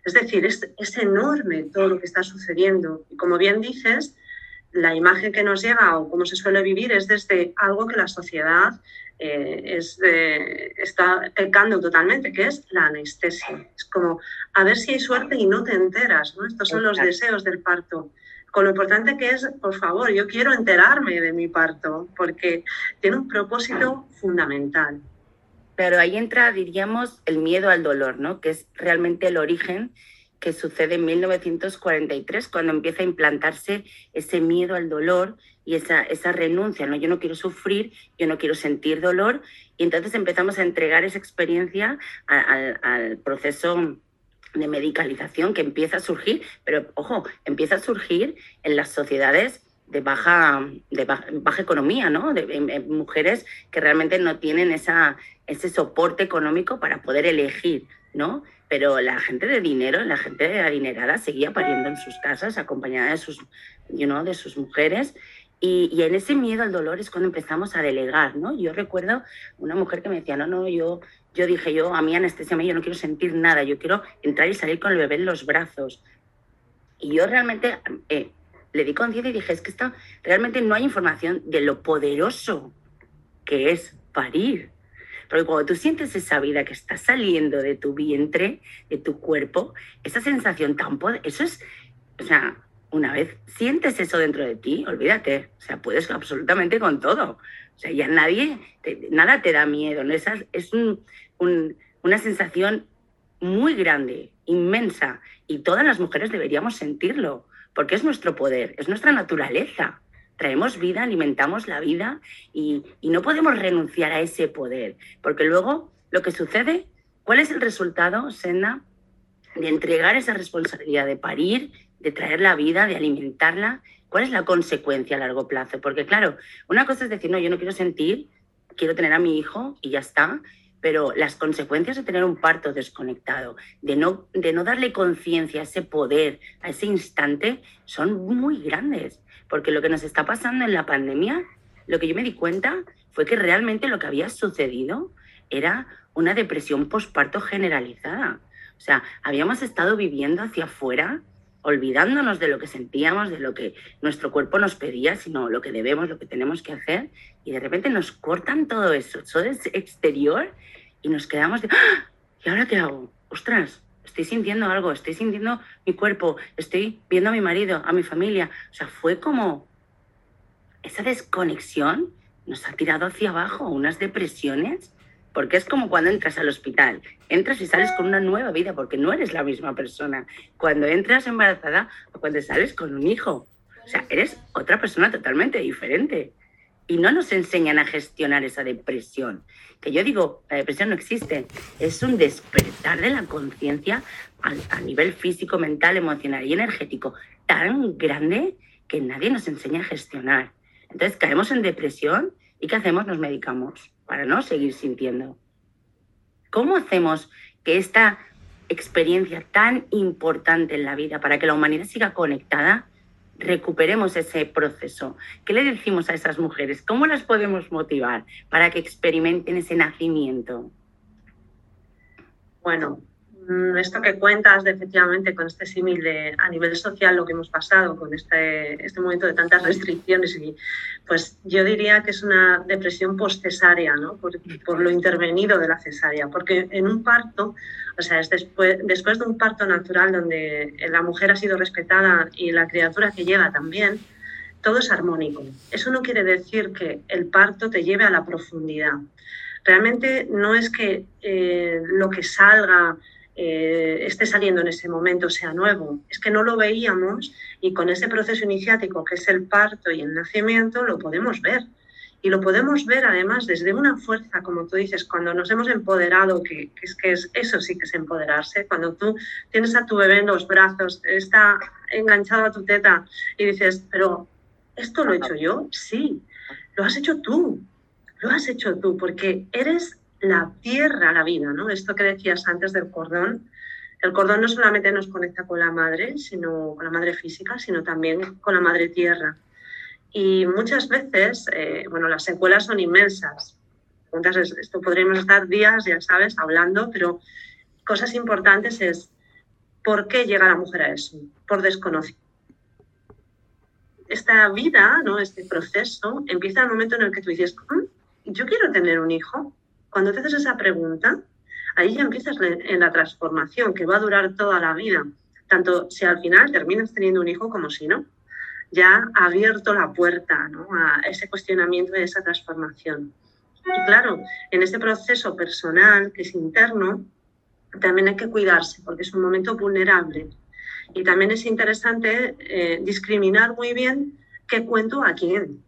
es decir, es, enorme todo lo que está sucediendo. Y como bien dices, la imagen que nos llega o cómo se suele vivir es desde algo que la sociedad eh, está pecando totalmente, que es la anestesia. Es como a ver si hay suerte y no te enteras. ¿no? Estos son los deseos del parto. Con lo importante que es, por favor, yo quiero enterarme de mi parto, porque tiene un propósito fundamental. Pero ahí entra, diríamos, el miedo al dolor, ¿no? Que es realmente el origen que sucede en 1943, cuando empieza a implantarse ese miedo al dolor y esa, esa renuncia, ¿no? Yo no quiero sufrir, yo no quiero sentir dolor, y entonces empezamos a entregar esa experiencia al proceso de medicalización que empieza a surgir, pero ojo, empieza a surgir en las sociedades de baja, de baja, economía, ¿no? De, mujeres que realmente no tienen esa, ese soporte económico para poder elegir, ¿no? Pero la gente de dinero, la gente adinerada seguía pariendo en sus casas acompañada de sus, you know, de sus mujeres y, y, en ese miedo al dolor es cuando empezamos a delegar, ¿no? Yo recuerdo una mujer que me decía, no, no, yo, yo dije, yo a mí anestesia, yo no quiero sentir nada, yo quiero entrar y salir con el bebé en los brazos. Y yo realmente eh, le di conciencia y dije, es que está, realmente no hay información de lo poderoso que es parir. Porque cuando tú sientes esa vida que está saliendo de tu vientre, de tu cuerpo, esa sensación tan poderosa, eso es, o sea, una vez sientes eso dentro de ti, olvídate, o sea, puedes absolutamente con todo. O sea, ya nadie, nada te da miedo. Esa, es una sensación muy grande, inmensa, y todas las mujeres deberíamos sentirlo porque es nuestro poder, es nuestra naturaleza. Traemos vida, alimentamos la vida y, no podemos renunciar a ese poder, porque luego lo que sucede, ¿cuál es el resultado, Sena, de entregar esa responsabilidad de parir, de traer la vida, de alimentarla? ¿Cuál es la consecuencia a largo plazo? Porque claro, una cosa es decir, no, yo no quiero sentir, quiero tener a mi hijo y ya está, pero las consecuencias de tener un parto desconectado, de no, de no darle conciencia a ese poder, a ese instante, son muy grandes. Porque lo que nos está pasando en la pandemia, lo que yo me di cuenta fue que realmente lo que había sucedido era una depresión postparto generalizada. O sea, habíamos estado viviendo hacia afuera, olvidándonos de lo que sentíamos, de lo que nuestro cuerpo nos pedía, sino lo que debemos, lo que tenemos que hacer, y de repente nos cortan todo eso, todo es exterior, y nos quedamos de, ¡Ah! ¿y ahora qué hago? Ostras, estoy sintiendo algo, estoy sintiendo mi cuerpo, estoy viendo a mi marido, a mi familia. O sea, fue como esa desconexión nos ha tirado hacia abajo, unas depresiones, porque es como cuando entras al hospital, entras y sales con una nueva vida, porque no eres la misma persona. Cuando entras embarazada o cuando sales con un hijo. O sea, eres otra persona totalmente diferente y no nos enseñan a gestionar esa depresión. Que yo digo, la depresión no existe, es un despertar de la conciencia a, nivel físico, mental, emocional y energético tan grande que nadie nos enseña a gestionar. Entonces caemos en depresión y ¿qué hacemos? Nos medicamos para no seguir sintiendo. ¿Cómo hacemos que esta experiencia tan importante en la vida para que la humanidad siga conectada recuperemos ese proceso. ¿Qué le decimos a esas mujeres? ¿Cómo las podemos motivar para que experimenten ese nacimiento? Bueno, esto que cuentas de efectivamente con este símil de a nivel social lo que hemos pasado con este, este momento de tantas restricciones y pues yo diría que es una depresión postcesárea, ¿no? Por, lo intervenido de la cesárea, porque en un parto, o sea, es después, después de un parto natural donde la mujer ha sido respetada y la criatura que lleva también, todo es armónico. Eso no quiere decir que el parto te lleve a la profundidad. Realmente no es que eh, lo que salga eh, esté saliendo en ese momento sea nuevo. Es que no lo veíamos y con ese proceso iniciático que es el parto y el nacimiento lo podemos ver. Y lo podemos ver además desde una fuerza, como tú dices, cuando nos hemos empoderado, que, es que es, eso sí que es empoderarse, cuando tú tienes a tu bebé en los brazos, está enganchado a tu teta y dices, pero ¿esto lo he hecho yo? Sí, lo has hecho tú, lo has hecho tú, porque eres la tierra, la vida, ¿no? Esto que decías antes del cordón, el cordón no solamente nos conecta con la madre, sino con la madre física, sino también con la madre tierra. Y muchas veces, eh, bueno, las secuelas son inmensas. Entonces, esto podríamos estar días, ya sabes, hablando, pero cosas importantes es por qué llega la mujer a eso, por desconocimiento. Esta vida, ¿no? este proceso, empieza el momento en el que tú dices, mm, yo quiero tener un hijo, cuando te haces esa pregunta, ahí ya empiezas en la transformación que va a durar toda la vida, tanto si al final terminas teniendo un hijo como si no. Ya ha abierto la puerta a ese cuestionamiento y esa transformación. Y claro, en ese proceso personal que es interno, también hay que cuidarse porque es un momento vulnerable. Y también es interesante eh, discriminar muy bien qué cuento a quién.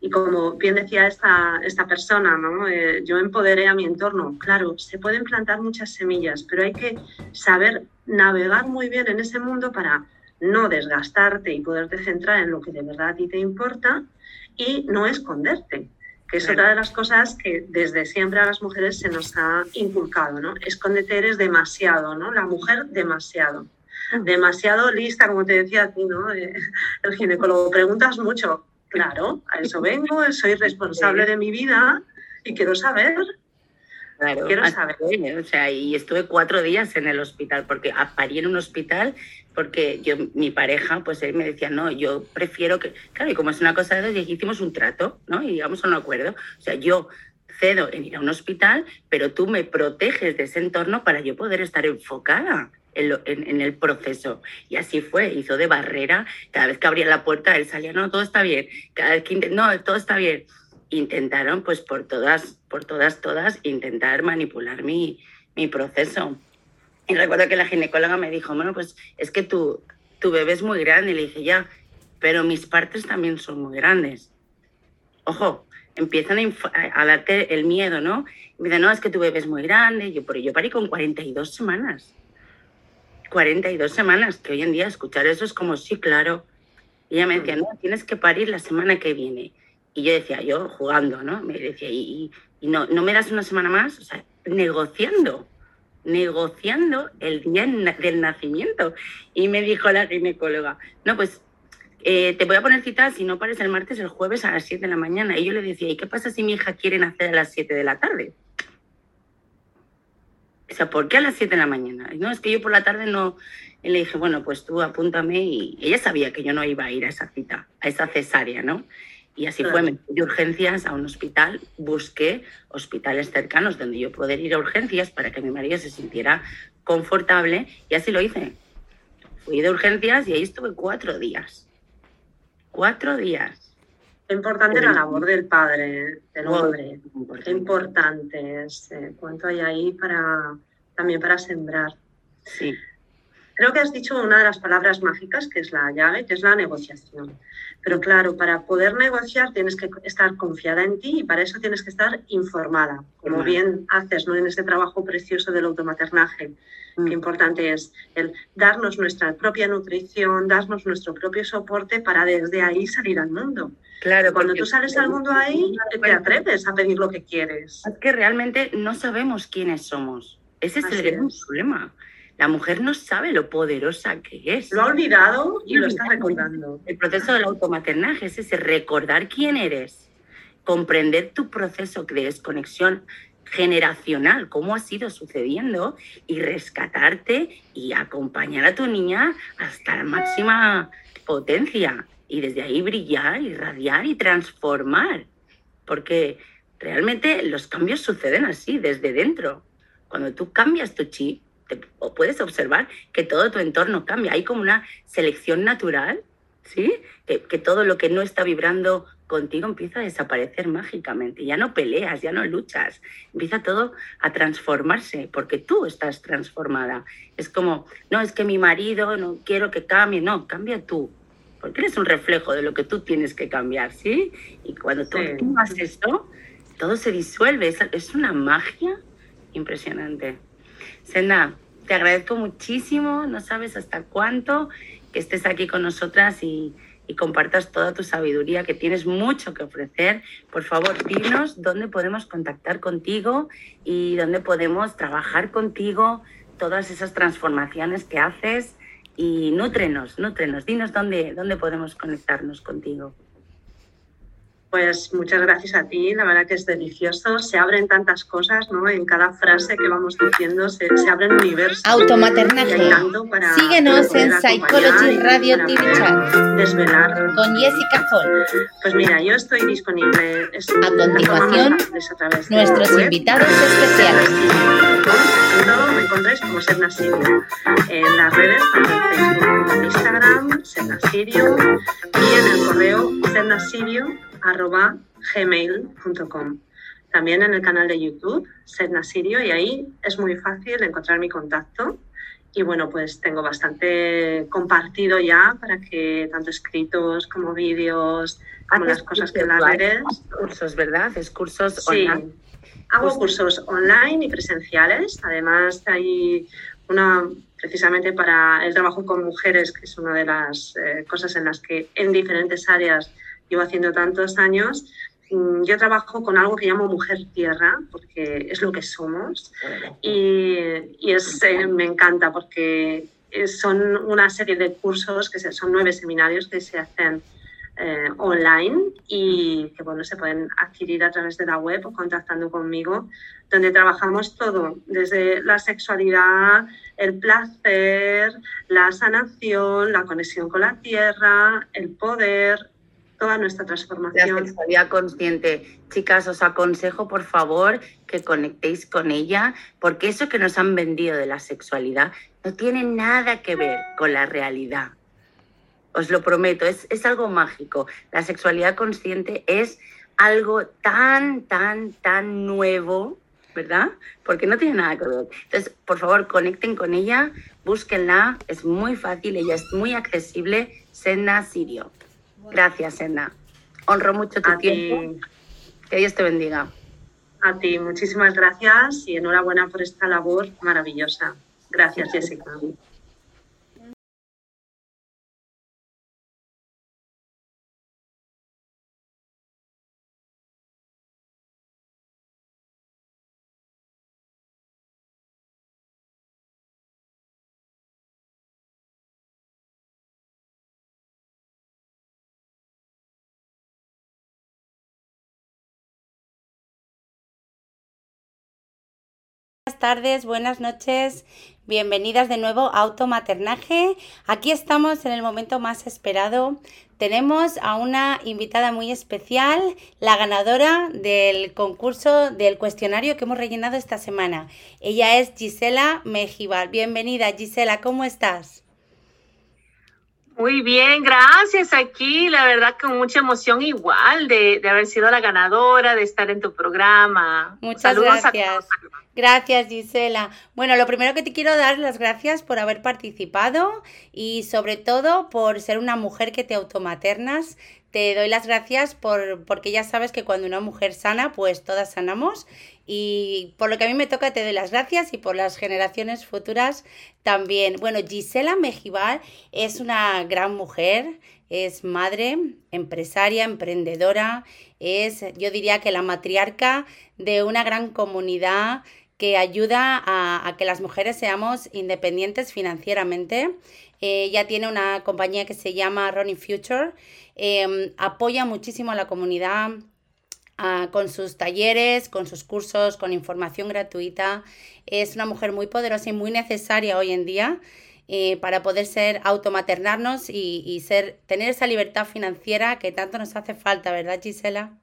Y como bien decía esta, esta persona, ¿no? Eh, yo empoderé a mi entorno. Claro, se pueden plantar muchas semillas, pero hay que saber navegar muy bien en ese mundo para no desgastarte y poderte centrar en lo que de verdad a ti te importa y no esconderte, que es otra de las cosas que desde siempre a las mujeres se nos ha inculcado, ¿no? Escóndete eres demasiado, ¿no? La mujer demasiado. Mm. Demasiado lista, como te decía a ti, ¿no? Eh, el ginecólogo, preguntas mucho, Claro, a eso vengo, soy responsable de mi vida y quiero saber. Claro, quiero saber. O sea, y estuve cuatro días en el hospital, porque parí en un hospital, porque yo, mi pareja, pues él me decía, no, yo prefiero que, claro, y como es una cosa de dos, hicimos un trato, ¿no? Y llegamos a un acuerdo. O sea, yo cedo en ir a un hospital, pero tú me proteges de ese entorno para yo poder estar enfocada en, el proceso. Y así fue, hizo de barrera. Cada vez que abría la puerta, él salía, no, todo está bien. Cada vez que no, todo está bien. Intentaron, pues por todas, por todas, todas, intentar manipular mi, mi proceso. Y recuerdo que la ginecóloga me dijo, bueno, pues es que tu, tu bebé es muy grande. Y le dije, ya, pero mis partes también son muy grandes. Ojo, empiezan a, darte el miedo, ¿no? Y me dicen, no, es que tu bebé es muy grande. Yo, pero yo parí con 42 semanas. 42 semanas, que hoy en día escuchar eso es como, sí, claro. Y ella me decía, no, tienes que parir la semana que viene. Y yo decía, yo jugando, ¿no? Me decía, ¿y, no, no me das una semana más? O sea, negociando, negociando el día del nacimiento. Y me dijo la ginecóloga, no, pues eh, te voy a poner cita, si no pares el martes, el jueves a las 7 de la mañana. Y yo le decía, ¿y qué pasa si mi hija quiere nacer a las 7 de la tarde? O sea, ¿por qué a las 7 de la mañana? No, es que yo por la tarde no... Y le dije, bueno, pues tú apúntame y ella sabía que yo no iba a ir a esa cita, a esa cesárea, ¿no? Y así fue, me fui de urgencias a un hospital, busqué hospitales cercanos donde yo poder ir a urgencias para que mi marido se sintiera confortable y así lo hice. Fui de urgencias y ahí estuve cuatro días. Cuatro días. Qué importante la labor del padre, del hombre. Qué importante es. Cuánto hay ahí para también para sembrar. Sí. Creo que has dicho una de las palabras mágicas, que es la llave, que es la negociación. Pero claro, para poder negociar tienes que estar confiada en ti y para eso tienes que estar informada, como bien haces ¿no? en este trabajo precioso del automaternaje. Qué mm. importante es el darnos nuestra propia nutrición, darnos nuestro propio soporte para desde ahí salir al mundo. Claro, cuando tú sales al mundo ahí, te atreves a pedir lo que quieres. Es que realmente no sabemos quiénes somos. Ese es el gran problema. La mujer no sabe lo poderosa que es. Lo ha olvidado y lo está recordando. El proceso del automaternaje es ese recordar quién eres, comprender tu proceso de desconexión generacional, cómo ha sido sucediendo y rescatarte y acompañar a tu niña hasta la máxima potencia y desde ahí brillar, irradiar y transformar. Porque realmente los cambios suceden así, desde dentro. Cuando tú cambias tu chip, puedes observar que todo tu entorno cambia. Hay como una selección natural, ¿sí? Que, que todo lo que no está vibrando contigo empieza a desaparecer mágicamente. Ya no peleas, ya no luchas. Empieza todo a transformarse porque tú estás transformada. Es como, no, es que mi marido no quiero que cambie. No, cambia tú. Porque eres un reflejo de lo que tú tienes que cambiar, ¿sí? Y cuando tú haces esto, todo se disuelve. Es, es una magia impresionante. Sena, te agradezco muchísimo. No sabes hasta cuánto que estés aquí con nosotras y y compartas toda tu sabiduría, que tienes mucho que ofrecer. Por favor, dinos dónde podemos contactar contigo y dónde podemos trabajar contigo, todas esas transformaciones que haces y nútrenos, nútrenos, dinos dónde, dónde podemos conectarnos contigo. Pues muchas gracias a ti, la verdad que es delicioso. Se abren tantas cosas, ¿no? En cada frase que vamos diciendo se, se abre el universo. Automaternaje. Síguenos en Psychology Radio TV Chat. Desvelar. Con Jessica Hall. Pues mira, yo estoy disponible. a continuación, nuestros invitados especiales. me encontráis como Serna Sirio. En las redes, tanto en Facebook como en Instagram, Serna Sirio. Y en el correo sernasirio gmail.com. También en el canal de YouTube, Sedna Sirio, y ahí es muy fácil encontrar mi contacto. Y bueno, pues tengo bastante compartido ya para que tanto escritos como vídeos, como las cosas que las redes. Cursos, ¿verdad? Es cursos sí. online. Hago cursos online y presenciales. Además, hay una precisamente para el trabajo con mujeres, que es una de las eh, cosas en las que en diferentes áreas llevo haciendo tantos años, mm, yo trabajo con algo que llamo mujer tierra, porque es lo que somos. Y, y es, eh, me encanta porque son una serie de cursos, que son nueve seminarios que se hacen eh, online y que bueno, se pueden adquirir a través de la web o contactando conmigo, donde trabajamos todo, desde la sexualidad, el placer, la sanación, la conexión con la tierra, el poder, toda nuestra transformación. La sexualidad consciente. Chicas, os aconsejo, por favor, que conectéis con ella, porque eso que nos han vendido de la sexualidad no tiene nada que ver con la realidad. Os lo prometo, es, es algo mágico. La sexualidad consciente es algo tan, tan, tan nuevo, ¿verdad? Porque no tiene nada que ver. Entonces, por favor, conecten con ella, búsquenla, es muy fácil, ella es muy accesible, Senda Sirio. Gracias, Enda. Honro mucho tu tiempo. Que Dios te bendiga. A ti, muchísimas gracias y enhorabuena por esta labor maravillosa. Gracias, Jessica. Tardes, buenas noches, bienvenidas de nuevo a Automaternaje. Aquí estamos en el momento más esperado. Tenemos a una invitada muy especial, la ganadora del concurso del cuestionario que hemos rellenado esta semana. Ella es Gisela Mejibal. Bienvenida Gisela, ¿cómo estás? Muy bien, gracias aquí, la verdad con mucha emoción igual de, haber sido la ganadora, de estar en tu programa. Muchas gracias. Gracias, Gisela. Bueno, lo primero que te quiero dar las gracias por haber participado y sobre todo por ser una mujer que te automaternas. Te doy las gracias por, porque ya sabes que cuando una mujer sana, pues todas sanamos. Y por lo que a mí me toca, te doy las gracias y por las generaciones futuras también. Bueno, Gisela Mejibal es una gran mujer, es madre, empresaria, emprendedora, es, yo diría que la matriarca de una gran comunidad que ayuda a, que las mujeres seamos independientes financieramente. Eh, ella tiene una compañía que se llama Running Future. Em, apoya muchísimo a la comunidad ah, con sus talleres, con sus cursos, con información gratuita. Es una mujer muy poderosa y muy necesaria hoy en día. Eh, para poder ser automaternarnos y, y ser, tener esa libertad financiera que tanto nos hace falta, ¿verdad, Gisela?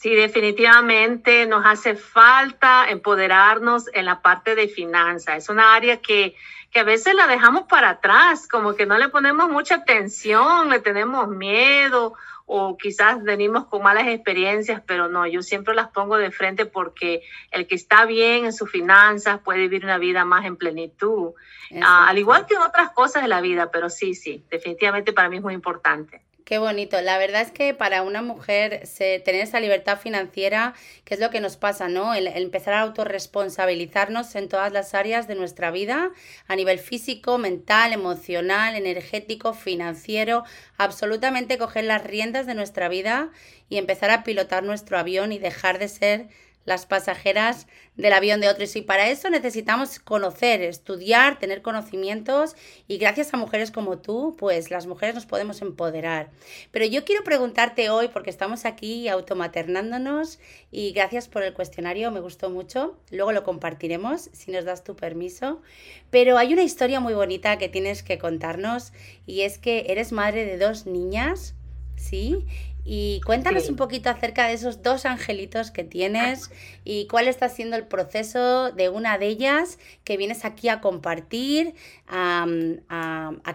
Sí, definitivamente nos hace falta empoderarnos en la parte de finanzas. Es una área que, que, a veces la dejamos para atrás, como que no le ponemos mucha atención, le tenemos miedo o quizás venimos con malas experiencias, pero no, yo siempre las pongo de frente porque el que está bien en sus finanzas puede vivir una vida más en plenitud, ah, al igual que en otras cosas de la vida, pero sí, sí, definitivamente para mí es muy importante. Qué bonito. La verdad es que para una mujer tener esa libertad financiera, que es lo que nos pasa, ¿no? El, empezar a autorresponsabilizarnos en todas las áreas de nuestra vida, a nivel físico, mental, emocional, energético, financiero, absolutamente coger las riendas de nuestra vida y empezar a pilotar nuestro avión y dejar de ser las pasajeras del avión de otros. Y para eso necesitamos conocer, estudiar, tener conocimientos y gracias a mujeres como tú, pues las mujeres nos podemos empoderar. Pero yo quiero preguntarte hoy, porque estamos aquí automaternándonos y gracias por el cuestionario, me gustó mucho. Luego lo compartiremos si nos das tu permiso. Pero hay una historia muy bonita que tienes que contarnos y es que eres madre de dos niñas. ¿sí? Y cuéntanos un poquito acerca de esos dos angelitos que tienes y cuál está siendo el proceso de una de ellas que vienes aquí a compartir, a,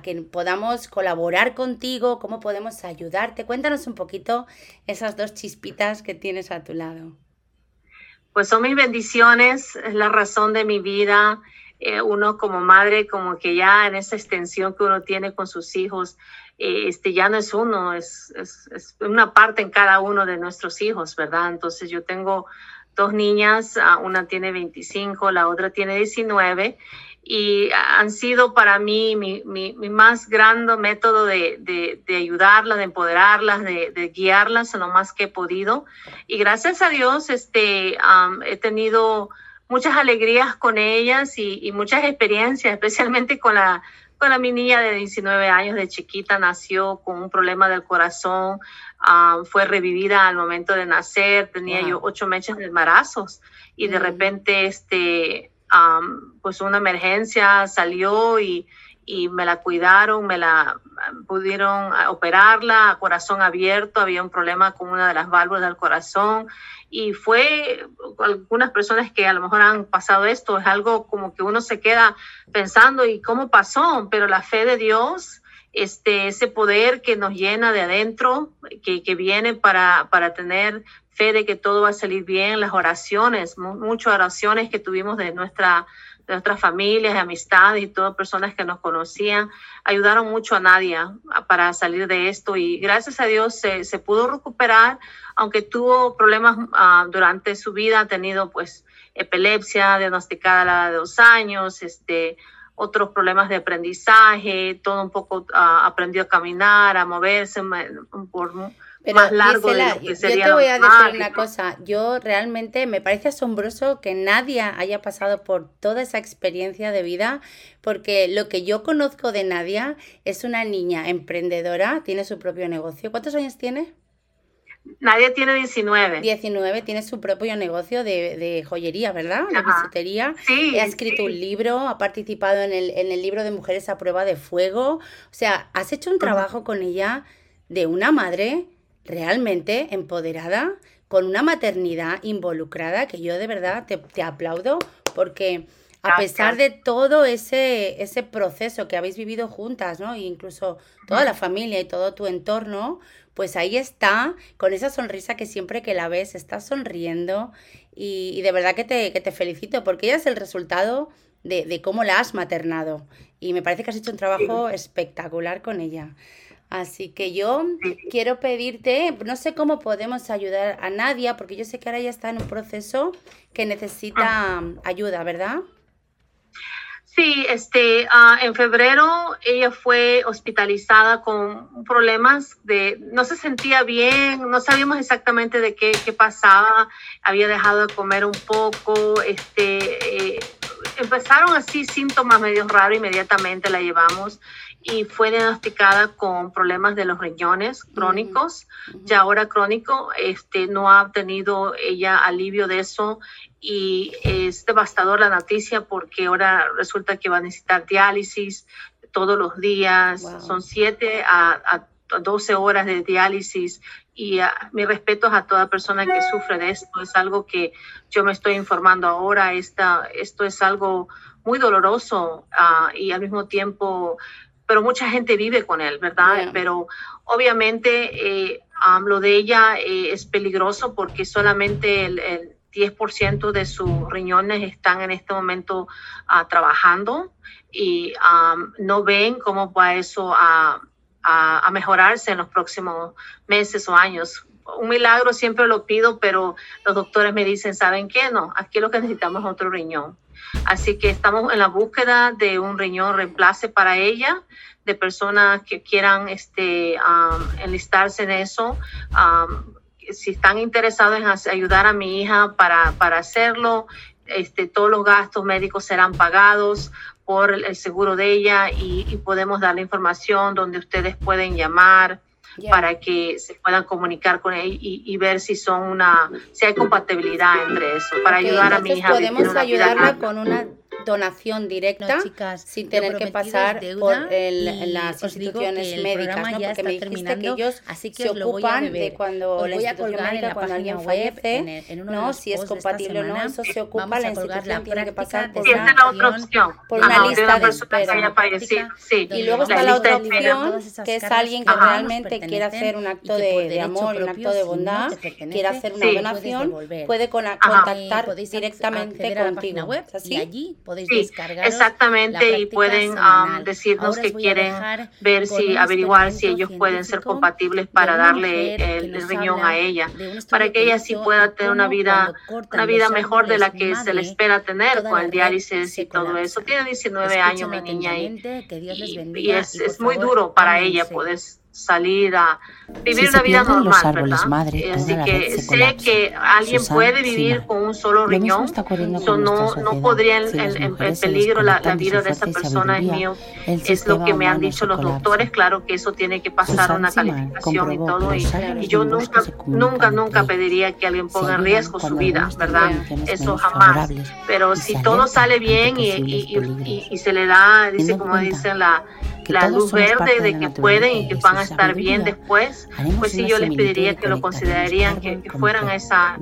que podamos colaborar contigo, cómo podemos ayudarte. Cuéntanos un poquito esas dos chispitas que tienes a tu lado. Pues son mis bendiciones, es la razón de mi vida. Eh, uno como madre, como que ya en esa extensión que uno tiene con sus hijos, eh, este, ya no es uno, es, es, una parte en cada uno de nuestros hijos, ¿verdad? Entonces yo tengo dos niñas, ah, una tiene 25, la otra tiene 19, y han sido para mí mi, mi, más grande método de, de, de ayudarlas, de empoderarlas, de, de, guiarlas lo más que he podido. Y gracias a Dios este, he tenido muchas alegrías con ellas y muchas experiencias, especialmente con la bueno, mi niña de 19 años de chiquita nació con un problema del corazón, ah, fue revivida al momento de nacer, tenía yo ocho meses de embarazos y de mm. repente este, pues una emergencia salió y, y me la cuidaron, me la pudieron operarla corazón abierto, había un problema con una de las válvulas del corazón y fue algunas personas que a lo mejor han pasado esto, es algo como que uno se queda pensando y cómo pasó, pero la fe de Dios, este, ese poder que nos llena de adentro, que, que viene para, para tener fe de que todo va a salir bien, las oraciones, muchas oraciones que tuvimos de nuestra de nuestras familias, amistades y todas personas que nos conocían, ayudaron mucho a Nadia para salir de esto y gracias a Dios se, pudo recuperar, aunque tuvo problemas uh, durante su vida, ha tenido pues epilepsia diagnosticada a la de dos años, este, otros problemas de aprendizaje, todo un poco uh, aprendió a caminar, a moverse por más largo de lo que sería Yo te voy a decir una cosa, yo realmente me parece asombroso que nadie haya pasado por toda esa experiencia de vida, porque lo que yo conozco de Nadia es una niña emprendedora, tiene su propio negocio. ¿Cuántos años tiene? Nadia tiene 19. 19, tiene su propio negocio de, joyería, ¿verdad? De bisutería. Sí, ha escrito un libro, ha participado en el, en el libro de Mujeres a Prueba de Fuego. O sea, has hecho un trabajo con ella de una madre realmente empoderada, con una maternidad involucrada, que yo de verdad te, aplaudo porque a pesar de todo ese, ese proceso que habéis vivido juntas, ¿no? E incluso toda la familia y todo tu entorno, pues ahí está, con esa sonrisa que siempre que la ves estás sonriendo y, de verdad que te, que te, felicito porque ella es el resultado de, de, cómo la has maternado y me parece que has hecho un trabajo espectacular con ella. Así que yo quiero pedirte, no sé cómo podemos ayudar a Nadia, porque yo sé que ahora ya está en un proceso que necesita ah. ayuda, ¿verdad? Sí, este, ah, en febrero ella fue hospitalizada con problemas de, no se sentía bien, no sabíamos exactamente de qué, qué pasaba, había dejado de comer un poco, este, eh, empezaron así síntomas medio raros, inmediatamente la llevamos y fue diagnosticada con problemas de los riñones crónicos, ya ahora crónico, este, no ha tenido ella alivio de eso y es devastador la noticia porque ahora resulta que va a necesitar diálisis todos los días, son 7 a, 12 horas de diálisis y uh, mi respeto a toda persona que sufre de esto, es algo que yo me estoy informando ahora, esta, esto es algo muy doloroso uh, y al mismo tiempo, pero mucha gente vive con él, ¿verdad? Pero obviamente eh, um, lo de ella eh, es peligroso porque solamente el, el 10% de sus riñones están en este momento uh, trabajando y um, no ven cómo va eso a, a, a, mejorarse en los próximos meses o años. Un milagro siempre lo pido, pero los doctores me dicen, ¿saben qué? No, aquí lo que necesitamos es otro riñón. Así que estamos en la búsqueda de un riñón reemplace para ella, de personas que quieran este, um, enlistarse en eso. Um, si están interesados en ayudar a mi hija para, para hacerlo, este, todos los gastos médicos serán pagados por el, seguro de ella y, y, podemos dar la información donde ustedes pueden llamar yeah. para que se puedan comunicar con ella y, y, ver si son una, si hay compatibilidad entre eso, para okay, ayudar a mi hija. Podemos ayudarla con una donación directa no, chicas, sin tener que pasar por el, las instituciones médicas, ¿no? Porque me dijiste que ellos así que se ocupan de cuando la institución médica, cuando alguien fallece, en, el, en ¿no? Si es compatible o no, eso se ocupa, la institución tiene que pasar por, una, la otra opción. por una Ajá, lista de espera. Sí, y luego está la otra opción, que es alguien que realmente quiere hacer un acto de amor, un acto de bondad, quiere hacer una donación, puede contactar directamente contigo. Y allí podéis sí, exactamente y pueden um, decirnos que quieren ver si averiguar si ellos pueden ser compatibles para darle el, el riñón a ella para que ella sí pueda tener una vida una vida mejor de la que se le espera tener con el diálisis y todo eso. Tiene 19 años mi niña y, y, y es, es muy duro para ella poder salir a vivir si una vida normal, los árboles, ¿verdad? Madre, Así que sé que alguien puede vivir con un solo riñón, so no, no podría en, en, en peligro la, la, vida de esa persona es mío, es lo que me han dicho los doctores, claro que eso tiene que pasar una calificación y todo, y, y yo nunca, nunca, nunca pediría que alguien ponga en riesgo su vida, ¿verdad? Eso jamás, pero si todo sale bien y, y se le da, dice como dicen la la luz verde de que pueden y que van a estar bien después, pues sí yo les pediría que lo considerarían, que, que fueran esa,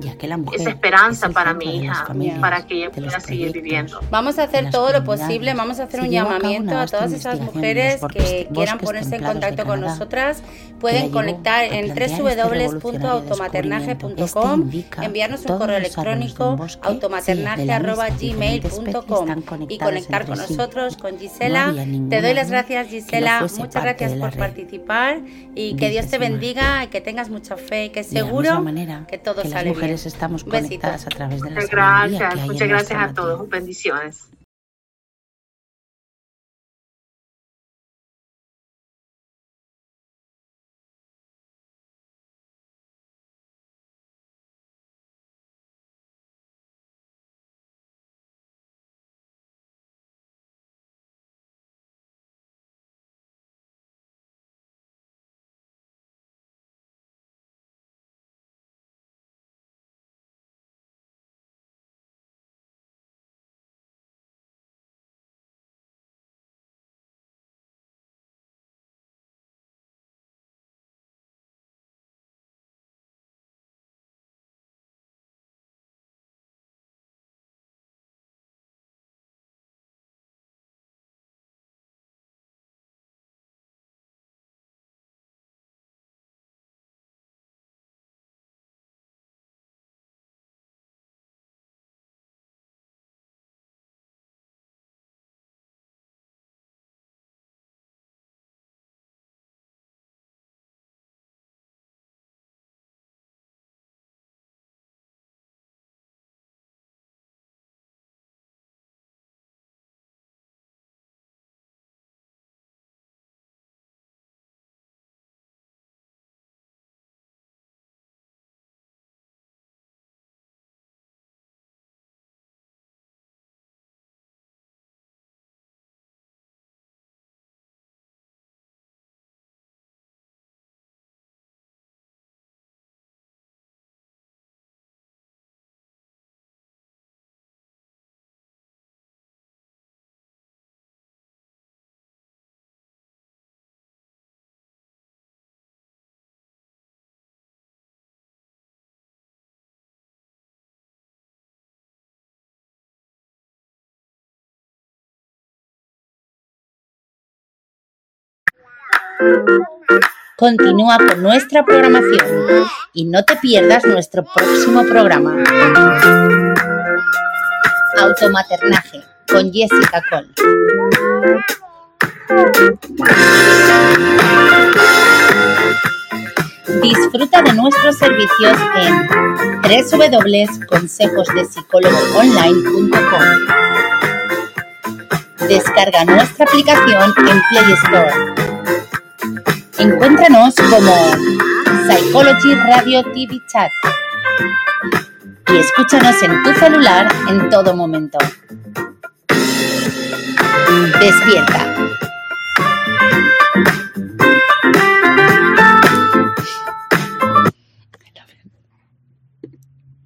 esa esperanza para mi hija, para que ella pueda seguir viviendo. Vamos a hacer todo lo posible, vamos a hacer un llamamiento a todas esas mujeres que quieran ponerse en contacto con nosotras, pueden conectar en www.automaternaje.com, enviarnos un correo electrónico automaternaje.gmail.com y conectar con nosotros, con Gisela. Te doy las gracias, Gisela, muchas gracias por participar y que Dios te bendiga y que tengas mucha fe y que seguro manera que todo que sale las mujeres bien. estamos conectadas a través de la Muchas gracias, muchas gracias a todos, bendiciones. Continúa con nuestra programación y no te pierdas nuestro próximo programa. Automaternaje con Jessica Cole. Disfruta de nuestros servicios en www.consejosdepsicologoonline.com. Descarga nuestra aplicación en Play Store. Encuéntranos como Psychology Radio TV Chat y escúchanos en tu celular en todo momento. Despierta